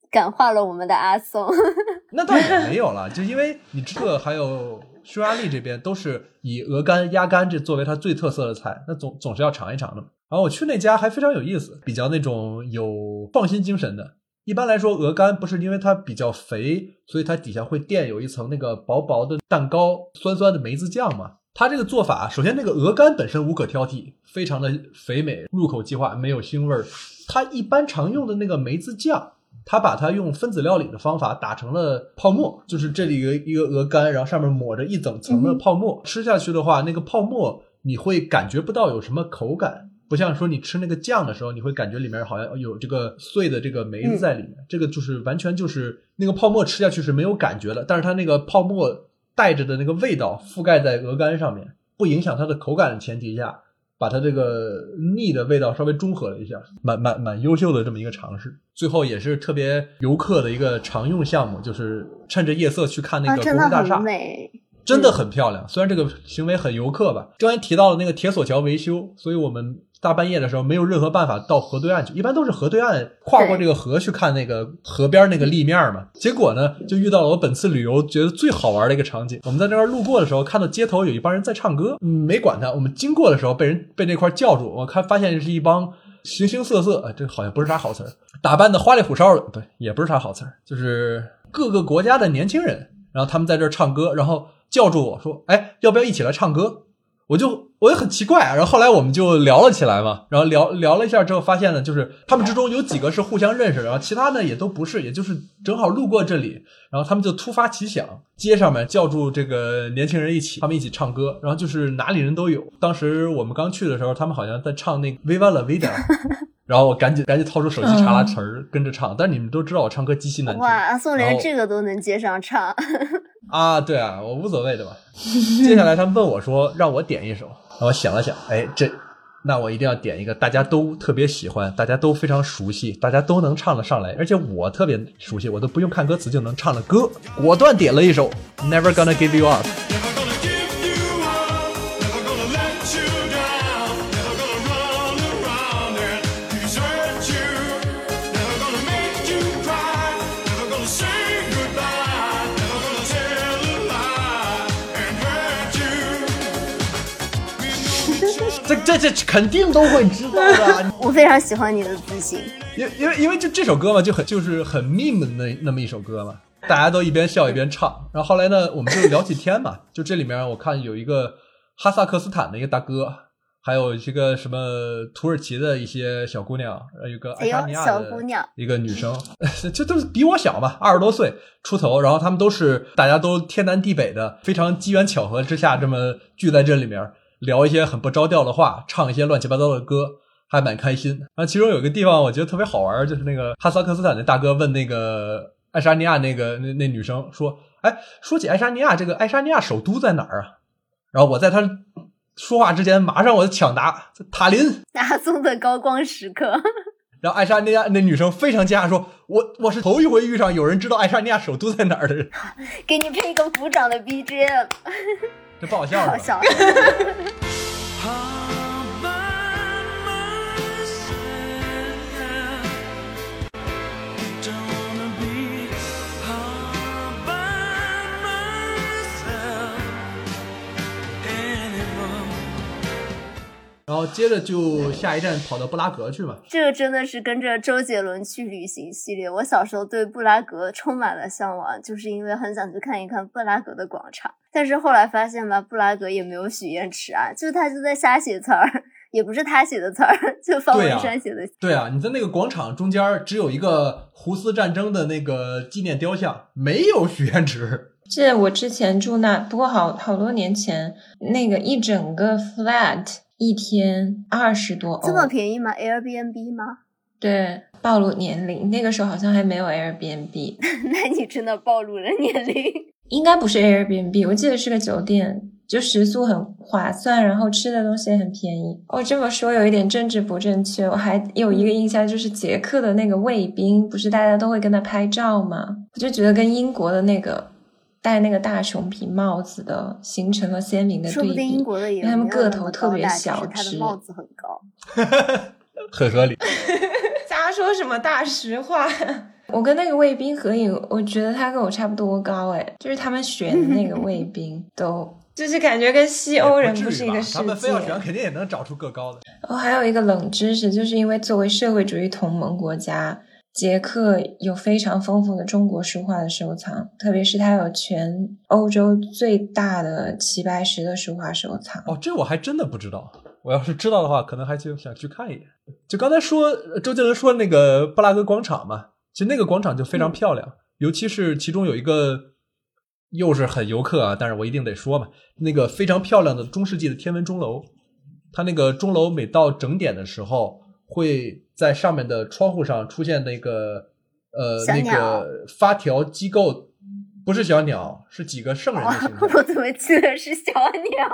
感化了我们的阿松。那倒也没有了，就因为你这个还有匈牙利这边都是以鹅肝、鸭肝这作为它最特色的菜，那总总是要尝一尝的嘛。然后我去那家还非常有意思，比较那种有创新精神的。一般来说，鹅肝不是因为它比较肥，所以它底下会垫有一层那个薄薄的蛋糕，酸酸的梅子酱嘛。它这个做法，首先那个鹅肝本身无可挑剔，非常的肥美，入口即化，没有腥味儿。它一般常用的那个梅子酱，它把它用分子料理的方法打成了泡沫，就是这里有一个鹅肝，然后上面抹着一整层的泡沫，吃下去的话，那个泡沫你会感觉不到有什么口感。不像说你吃那个酱的时候，你会感觉里面好像有这个碎的这个梅子在里面，这个就是完全就是那个泡沫吃下去是没有感觉的，但是它那个泡沫带着的那个味道覆盖在鹅肝上面，不影响它的口感的前提下，把它这个腻的味道稍微中和了一下，蛮蛮蛮优秀的这么一个尝试。最后也是特别游客的一个常用项目，就是趁着夜色去看那啊，个真的国会大厦。很美。真的很漂亮。虽然这个行为很游客吧，刚才提到了那个铁索桥维修，所以我们大半夜的时候没有任何办法到河对岸去，一般都是河对岸跨过这个河去看那个河边那个立面嘛。结果呢，就遇到了我本次旅游觉得最好玩的一个场景。我们在那边路过的时候，看到街头有一帮人在唱歌，嗯，没管他。我们经过的时候被人被那块叫住，我看发现是一帮。形形色色，啊，这好像不是啥好词儿，打扮的花里胡哨的，对，也不是啥好词儿，就是各个国家的年轻人，然后他们在这儿唱歌，然后叫住我说：“哎，要不要一起来唱歌？”我就我也很奇怪，啊然后后来我们就聊了起来嘛，然后聊聊了一下之后，发现呢，就是他们之中有几个是互相认识，然后其他呢也都不是，也就是正好路过这里，然后他们就突发奇想，街上面叫住这个年轻人一起，他们一起唱歌，然后就是哪里人都有。当时我们刚去的时候，他们好像在唱那个《Viva la Vida》，然后我赶紧赶紧掏出手机查拉词儿跟着唱，但你们都知道我唱歌极其难听，哇，阿宋连这个都能接上唱，啊，对啊，我无所谓的嘛。接下来他们问我说，让我点一首，我想了想，哎，这那我一定要点一个大家都特别喜欢、大家都非常熟悉、大家都能唱得上来，而且我特别熟悉，我都不用看歌词就能唱的歌，果断点了一首《Never Gonna Give You Up》。这这这肯定都会知道的，我非常喜欢你的自信。因因为因为就这首歌嘛，就很就是很 meme 的那那么一首歌嘛，大家都一边笑一边唱。然后后来呢，我们就聊起天嘛，就这里面我看有一个哈萨克斯坦的一个大哥，还有这个什么土耳其的一些小姑娘，呃有个爱沙尼亚小的姑娘一个女生，这都是比我小嘛，二十多岁出头。然后他们都是大家都天南地北的，非常机缘巧合之下这么聚在这里面聊一些很不着调的话，唱一些乱七八糟的歌。还蛮开心然后，其中有一个地方我觉得特别好玩，就是那个哈萨克斯坦的大哥问那个爱沙尼亚那个那那女生说：“哎，说起爱沙尼亚，这个爱沙尼亚首都在哪儿啊？”然后我在他说话之前，马上我就抢答塔林。阿宋的高光时刻，然后爱沙尼亚那女生非常惊讶说：“我我是头一回遇上有人知道爱沙尼亚首都在哪儿的人，给你配一个鼓掌的 BGM，这不好笑是吧？”好笑。然后接着就下一站跑到布拉格去嘛。这个真的是跟着周杰伦去旅行系列。我小时候对布拉格充满了向往，就是因为很想去看一看布拉格的广场。但是后来发现吧，布拉格也没有许愿池啊，就他就在瞎写词儿，也不是他写的词儿，就方文山写的。对啊，你在那个广场中间只有一个胡斯战争的那个纪念雕像，没有许愿池。这我之前住那，不过好好多年前，那个一整个 flat 一天二十多欧，这么便宜吗？Airbnb 吗？对，暴露年龄，那个时候好像还没有 Airbnb，那你真的暴露了年龄。应该不是 Airbnb，我记得是个酒店，就食宿很划算，然后吃的东西也很便宜。哦，这么说有一点政治不正确，我还有一个印象就是捷克的那个卫兵，不是大家都会跟他拍照吗？我就觉得跟英国的那个戴那个大熊皮帽子的，形成了鲜明的对比。说不定英国的也因为他们个头特别小只。帽子很高。很合理。瞎说什么大实话？我跟那个卫兵合影，我觉得他跟我差不多高，哎，就是他们选的那个卫 兵都，就是感觉跟西欧人不是一个世他们非要选，肯定也能找出个高的。哦，还有一个冷知识，就是因为作为社会主义同盟国家，捷克有非常丰富的中国书画的收藏，特别是它有全欧洲最大的齐白石的书画收藏。哦，这我还真的不知道。我要是知道的话，可能还就想去看一眼。就刚才说呃周杰伦说那个布拉格广场嘛，其实那个广场就非常漂亮，尤其是其中有一个又是很游客啊，但是我一定得说嘛，那个非常漂亮的中世纪的天文钟楼，它那个钟楼每到整点的时候，会在上面的窗户上出现那个呃那个发条机构，不是小鸟，是几个圣人的形象。我怎么记得是小鸟？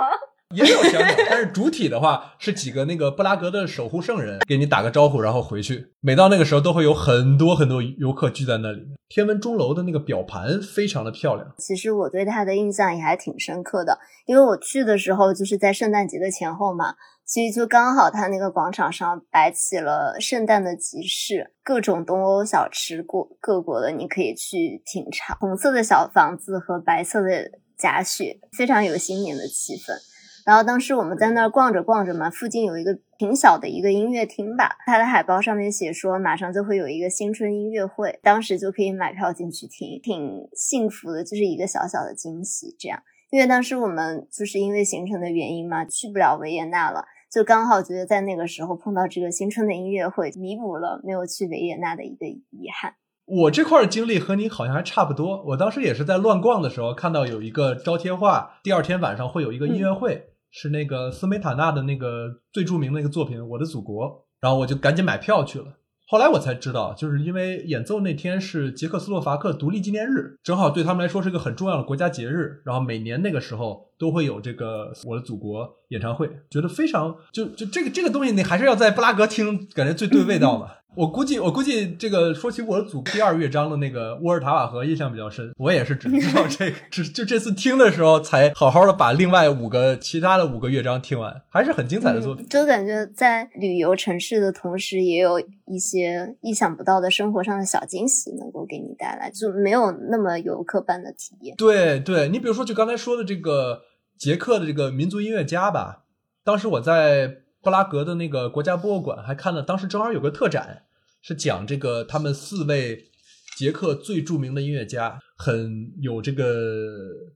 也有小鸟，但是主体的话是几个那个布拉格的守护圣人给你打个招呼，然后回去。每到那个时候，都会有很多很多游客聚在那里。天文钟楼的那个表盘非常的漂亮，其实我对它的印象也还挺深刻的，因为我去的时候就是在圣诞节的前后嘛，其实就刚好它那个广场上摆起了圣诞的集市，各种东欧小吃，各各国的你可以去品尝。红色的小房子和白色的假雪，非常有新年的气氛。然后当时我们在那儿逛着逛着嘛，附近有一个挺小的一个音乐厅吧，它的海报上面写说马上就会有一个新春音乐会，当时就可以买票进去听，挺幸福的，就是一个小小的惊喜这样。因为当时我们就是因为行程的原因嘛，去不了维也纳了，就刚好觉得在那个时候碰到这个新春的音乐会，弥补了没有去维也纳的一个遗憾。我这块儿经历和你好像还差不多。我当时也是在乱逛的时候看到有一个招贴画，第二天晚上会有一个音乐会，是那个斯梅塔纳的那个最著名的一个作品《我的祖国》，然后我就赶紧买票去了。后来我才知道，就是因为演奏那天是捷克斯洛伐克独立纪念日，正好对他们来说是一个很重要的国家节日。然后每年那个时候都会有这个《我的祖国》演唱会，觉得非常就就这个这个东西，你还是要在布拉格听，感觉最对味道了。我估计，我估计这个说起我组第二乐章的那个沃尔塔瓦河印象比较深，我也是只知道这个，只就这次听的时候才好好的把另外五个其他的五个乐章听完，还是很精彩的作品。就感觉在旅游城市的同时，也有一些意想不到的生活上的小惊喜能够给你带来，就没有那么游客般的体验。对对，你比如说就刚才说的这个捷克的这个民族音乐家吧，当时我在布拉格的那个国家博物馆还看了，当时正好有个特展，是讲这个他们四位捷克最著名的音乐家，很有这个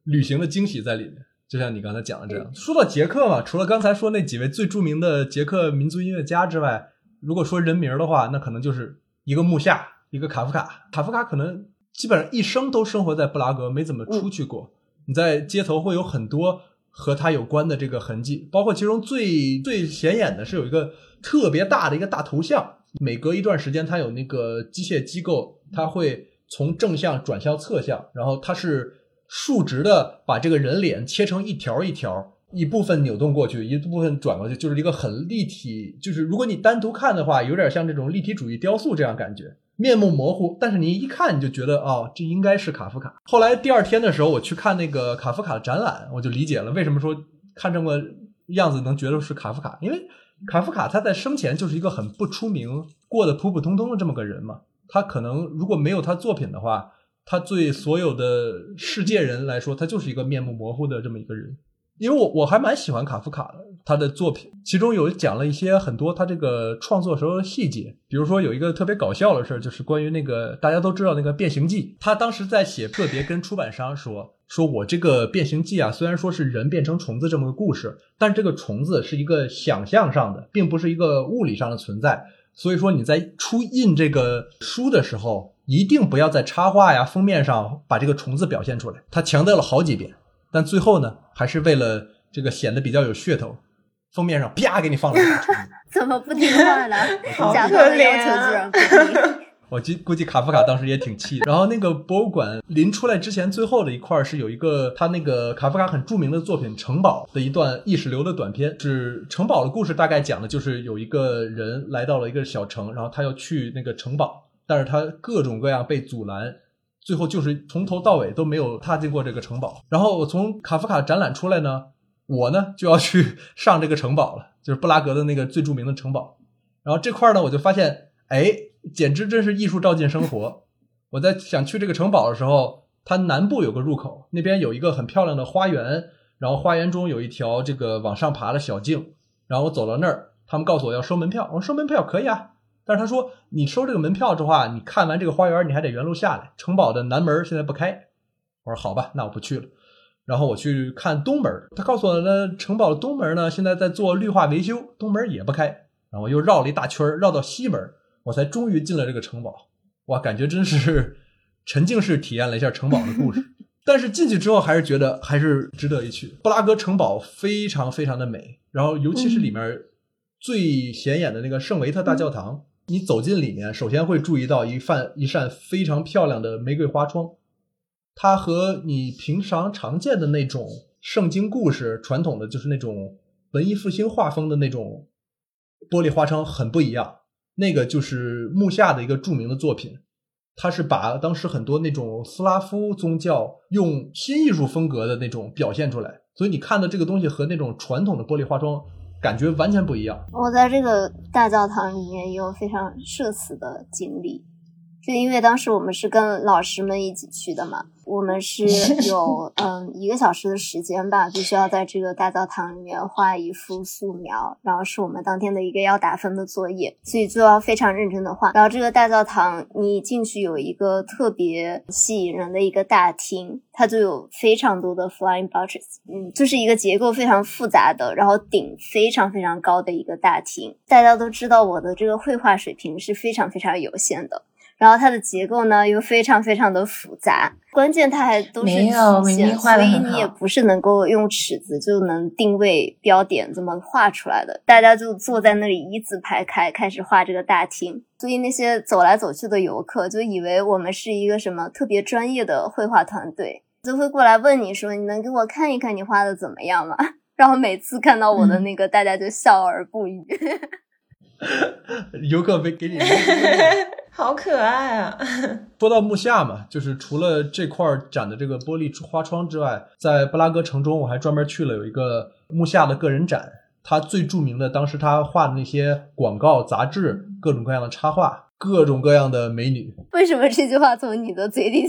旅行的惊喜在里面。就像你刚才讲的这样，说到捷克嘛，除了刚才说那几位最著名的捷克民族音乐家之外，如果说人名的话，那可能就是一个木夏，一个卡夫卡。卡夫卡可能基本上一生都生活在布拉格，没怎么出去过。你在街头会有很多和他有关的这个痕迹，包括其中最最显眼的是有一个特别大的一个大头像，每隔一段时间，它有那个机械机构，它会从正向转向侧向，然后它是竖直的把这个人脸切成一条一条，一部分扭动过去，一部分转过去，就是一个很立体，就是如果你单独看的话，有点像这种立体主义雕塑这样感觉。面目模糊，但是你一看你就觉得哦，这应该是卡夫卡。后来第二天的时候，我去看那个卡夫卡的展览，我就理解了为什么说看这么样子能觉得是卡夫卡，因为卡夫卡他在生前就是一个很不出名、过得普普通通的这么个人嘛。他可能如果没有他作品的话，他对所有的世界人来说，他就是一个面目模糊的这么一个人。因为我我还蛮喜欢卡夫卡的，他的作品，其中有讲了一些很多他这个创作时候的细节，比如说有一个特别搞笑的事儿，就是关于那个大家都知道那个《变形记》，他当时在写，特别跟出版商说，说我这个《变形记》啊，虽然说是人变成虫子这么个故事，但这个虫子是一个想象上的，并不是一个物理上的存在，所以说你在出印这个书的时候，一定不要在插画呀、封面上把这个虫子表现出来。他强调了好几遍。但最后呢，还是为了这个显得比较有噱头，封面上啪给你放了。怎么不听话呢？好甲方的要求啊居然不听。我估估计卡夫卡当时也挺气的。然后那个博物馆临出来之前，最后的一块儿是有一个他那个卡夫卡很著名的作品《城堡》的一段意识流的短片，是城堡的故事，大概讲的就是有一个人来到了一个小城，然后他要去那个城堡，但是他各种各样被阻拦，最后就是从头到尾都没有踏进过这个城堡。然后我从卡夫卡展览出来呢，我呢就要去 上这个城堡了，就是布拉格的那个最著名的城堡。然后这块儿呢，我就发现，哎，简直真是艺术照进生活。我在想去这个城堡的时候，它南部有个入口，那边有一个很漂亮的花园，然后花园中有一条这个往上爬的小径。然后我走到那儿，他们告诉我要收门票，我说收门票可以啊，但是他说你收这个门票的话，你看完这个花园，你还得原路下来，城堡的南门现在不开。我说好吧，那我不去了。然后我去看东门，他告诉我呢，城堡的东门呢现在在做绿化维修，东门也不开。然后我又绕了一大圈，绕到西门，我才终于进了这个城堡。哇，感觉真是沉浸式体验了一下城堡的故事。但是进去之后，还是觉得还是值得一去。布拉格城堡非常非常的美，然后尤其是里面最显眼的那个圣维特大教堂，你走进里面，首先会注意到一扇一扇非常漂亮的玫瑰花窗，它和你平常常见的那种圣经故事传统的就是那种文艺复兴画风的那种玻璃花窗很不一样。那个就是木下的一个著名的作品，它是把当时很多那种斯拉夫宗教用新艺术风格的那种表现出来，所以你看的这个东西和那种传统的玻璃花窗感觉完全不一样。我在这个大教堂里面也有非常社死的经历，就因为当时我们是跟老师们一起去的嘛，我们是 有嗯一个小时的时间吧，必须要在这个大教堂里面画一幅素描，然后是我们当天的一个要打分的作业，所以就要非常认真的画。然后这个大教堂你进去有一个特别吸引人的一个大厅，它就有非常多的 flying buttress，嗯，就是一个结构非常复杂的，然后顶非常非常高的一个大厅。大家都知道我的这个绘画水平是非常非常有限的。然后它的结构呢又非常非常的复杂，关键它还都是曲线，所以你也不是能够用尺子就能定位标点这么画出来的。大家就坐在那里一字排开，开始画这个大厅，所以那些走来走去的游客就以为我们是一个什么特别专业的绘画团队，就会过来问你说：“你能给我看一看你画的怎么样吗？” 然后每次看到我的嗯那个，大家就笑而不语。游客给给你 好可爱啊！说到木下嘛，就是除了这块儿展的这个玻璃花窗之外，在布拉格城中，我还专门去了有一个木下的个人展。他最著名的，当时他画的那些广告、杂志，各种各样的插画，各种各样的美女，为什么这句话从你的嘴里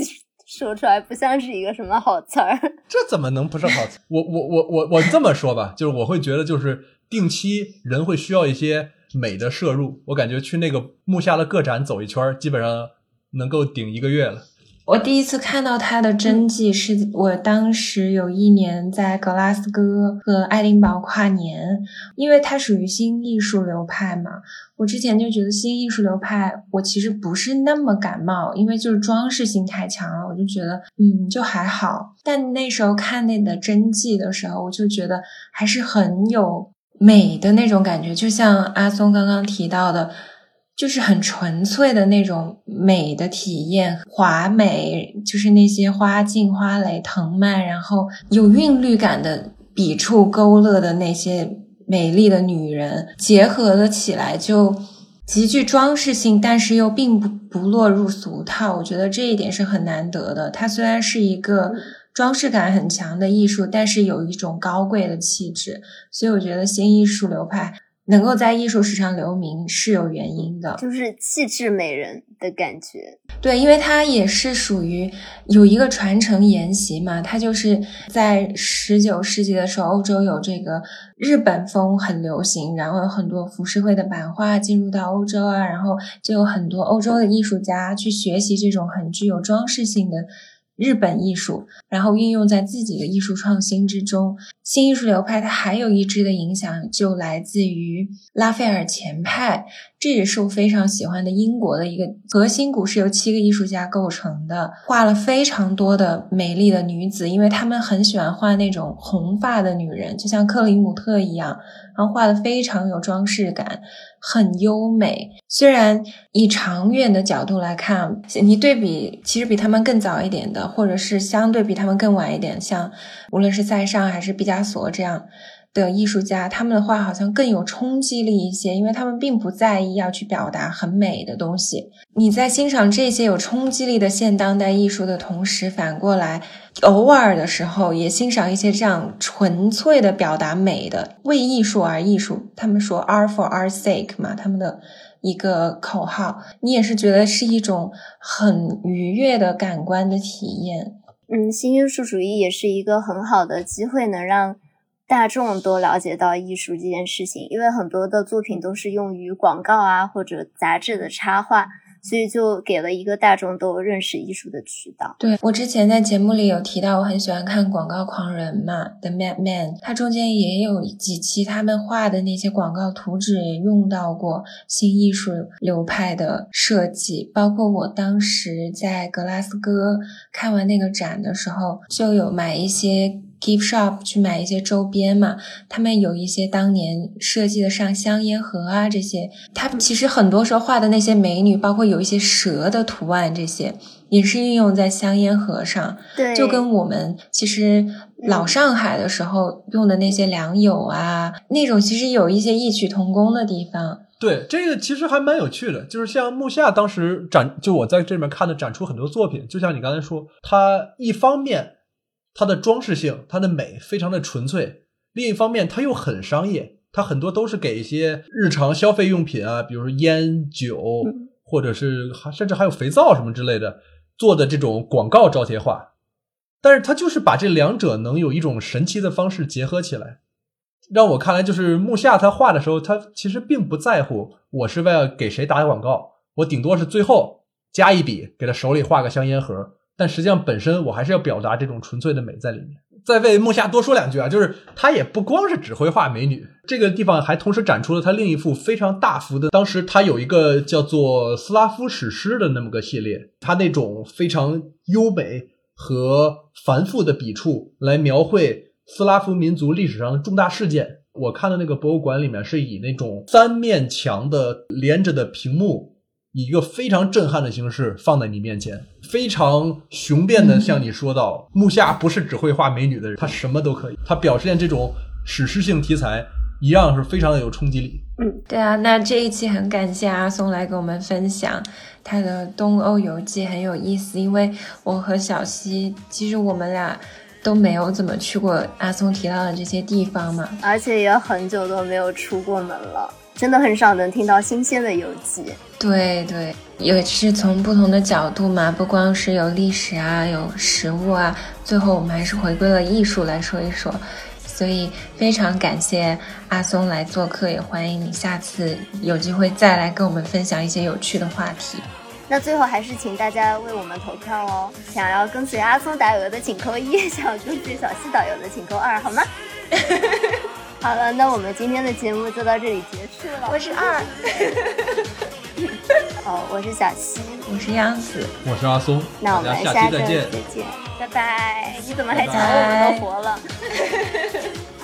说出来，不像是一个什么好词儿？这怎么能不是好词？我我我我我这么说吧，就是我会觉得，就是定期人会需要一些美的摄入。我感觉去那个木下的个展走一圈，基本上能够顶一个月了。我第一次看到他的真迹是我当时有一年在格拉斯哥和爱丁堡跨年，因为它属于新艺术流派嘛。我之前就觉得新艺术流派，我其实不是那么感冒，因为就是装饰性太强了，我就觉得嗯就还好。但那时候看那个真迹的时候，我就觉得还是很有美的那种感觉，就像阿松刚刚提到的。就是很纯粹的那种美的体验，华美，就是那些花茎、花蕾、藤蔓，然后有韵律感的笔触勾勒的那些美丽的女人，结合了起来，就极具装饰性，但是又并不不落入俗套。我觉得这一点是很难得的。它虽然是一个装饰感很强的艺术，但是有一种高贵的气质，所以我觉得新艺术流派。能够在艺术史上留名是有原因的，就是气质美人的感觉。对，因为它也是属于有一个传承沿袭嘛，它就是在十九世纪的时候，欧洲有这个日本风很流行，然后有很多浮世绘的版画进入到欧洲啊，然后就有很多欧洲的艺术家去学习这种很具有装饰性的。日本艺术，然后运用在自己的艺术创新之中。新艺术流派它还有一支的影响，就来自于拉斐尔前派，这也是我非常喜欢的英国的一个核心骨是由七个艺术家构成的，画了非常多的美丽的女子，因为他们很喜欢画那种红发的女人，就像克里姆特一样，然后画的非常有装饰感。很优美，虽然以长远的角度来看，你对比其实比他们更早一点的，或者是相对比他们更晚一点，像无论是塞尚还是毕加索这样，的艺术家，他们的画好像更有冲击力一些，因为他们并不在意要去表达很美的东西。你在欣赏这些有冲击力的现当代艺术的同时，反过来偶尔的时候也欣赏一些这样纯粹的表达美的，为艺术而艺术。他们说 “art for art's sake” 嘛，他们的一个口号，你也是觉得是一种很愉悦的感官的体验。嗯，新艺术主义也是一个很好的机会，能让大众都了解到艺术这件事情。因为很多的作品都是用于广告啊或者杂志的插画，所以就给了一个大众都认识艺术的渠道。对我之前在节目里有提到，我很喜欢看《广告狂人》嘛，《The Madman》，它中间也有几期他们画的那些广告图纸也用到过新艺术流派的设计，包括我当时在格拉斯哥看完那个展的时候，就有买一些。Gift shop 去买一些周边嘛，他们有一些当年设计的上香烟盒啊这些，他其实很多时候画的那些美女，包括有一些蛇的图案，这些也是运用在香烟盒上，对，就跟我们其实老上海的时候用的那些良友啊那种，其实有一些异曲同工的地方。对，这个其实还蛮有趣的，就是像木下当时展，就我在这里面看的展出很多作品，就像你刚才说，他一方面它的装饰性、它的美非常的纯粹，另一方面它又很商业，它很多都是给一些日常消费用品啊，比如说烟酒，或者是甚至还有肥皂什么之类的做的这种广告招贴画，但是它就是把这两者能有一种神奇的方式结合起来。让我看来，就是木下他画的时候，他其实并不在乎我是为了给谁打广告，我顶多是最后加一笔，给他手里画个香烟盒。但实际上本身我还是要表达这种纯粹的美在里面。再为木下多说两句啊，就是他也不光是只会画美女，这个地方还同时展出了他另一幅非常大幅的，当时他有一个叫做斯拉夫史诗的那么个系列，他那种非常优美和繁复的笔触来描绘斯拉夫民族历史上的重大事件。我看的那个博物馆里面是以那种三面墙的连着的屏幕，以一个非常震撼的形式放在你面前，非常雄辩的向你说道：木下不是只会画美女的人，他什么都可以。他表现这种史诗性题材，一样是非常的有冲击力。嗯对啊，那这一期很感谢阿松来给我们分享他的东欧游记，很有意思。因为我和小溪，其实我们俩都没有怎么去过阿松提到的这些地方嘛。而且也很久都没有出过门了，真的很少能听到新鲜的游记。对对，也是从不同的角度嘛，不光是有历史啊，有食物啊，最后我们还是回归了艺术来说一说。所以非常感谢阿松来做客，也欢迎你下次有机会再来跟我们分享一些有趣的话题。那最后还是请大家为我们投票哦！想要跟随阿松打油的请扣一，想要跟随小西导游的请扣二，好吗？好了，那我们今天的节目就到这里结束了。我是二，哦，我是小西，我是杨子，我是阿松，那我们下下周再见再见。见，拜拜！你怎么还讲我们都活了？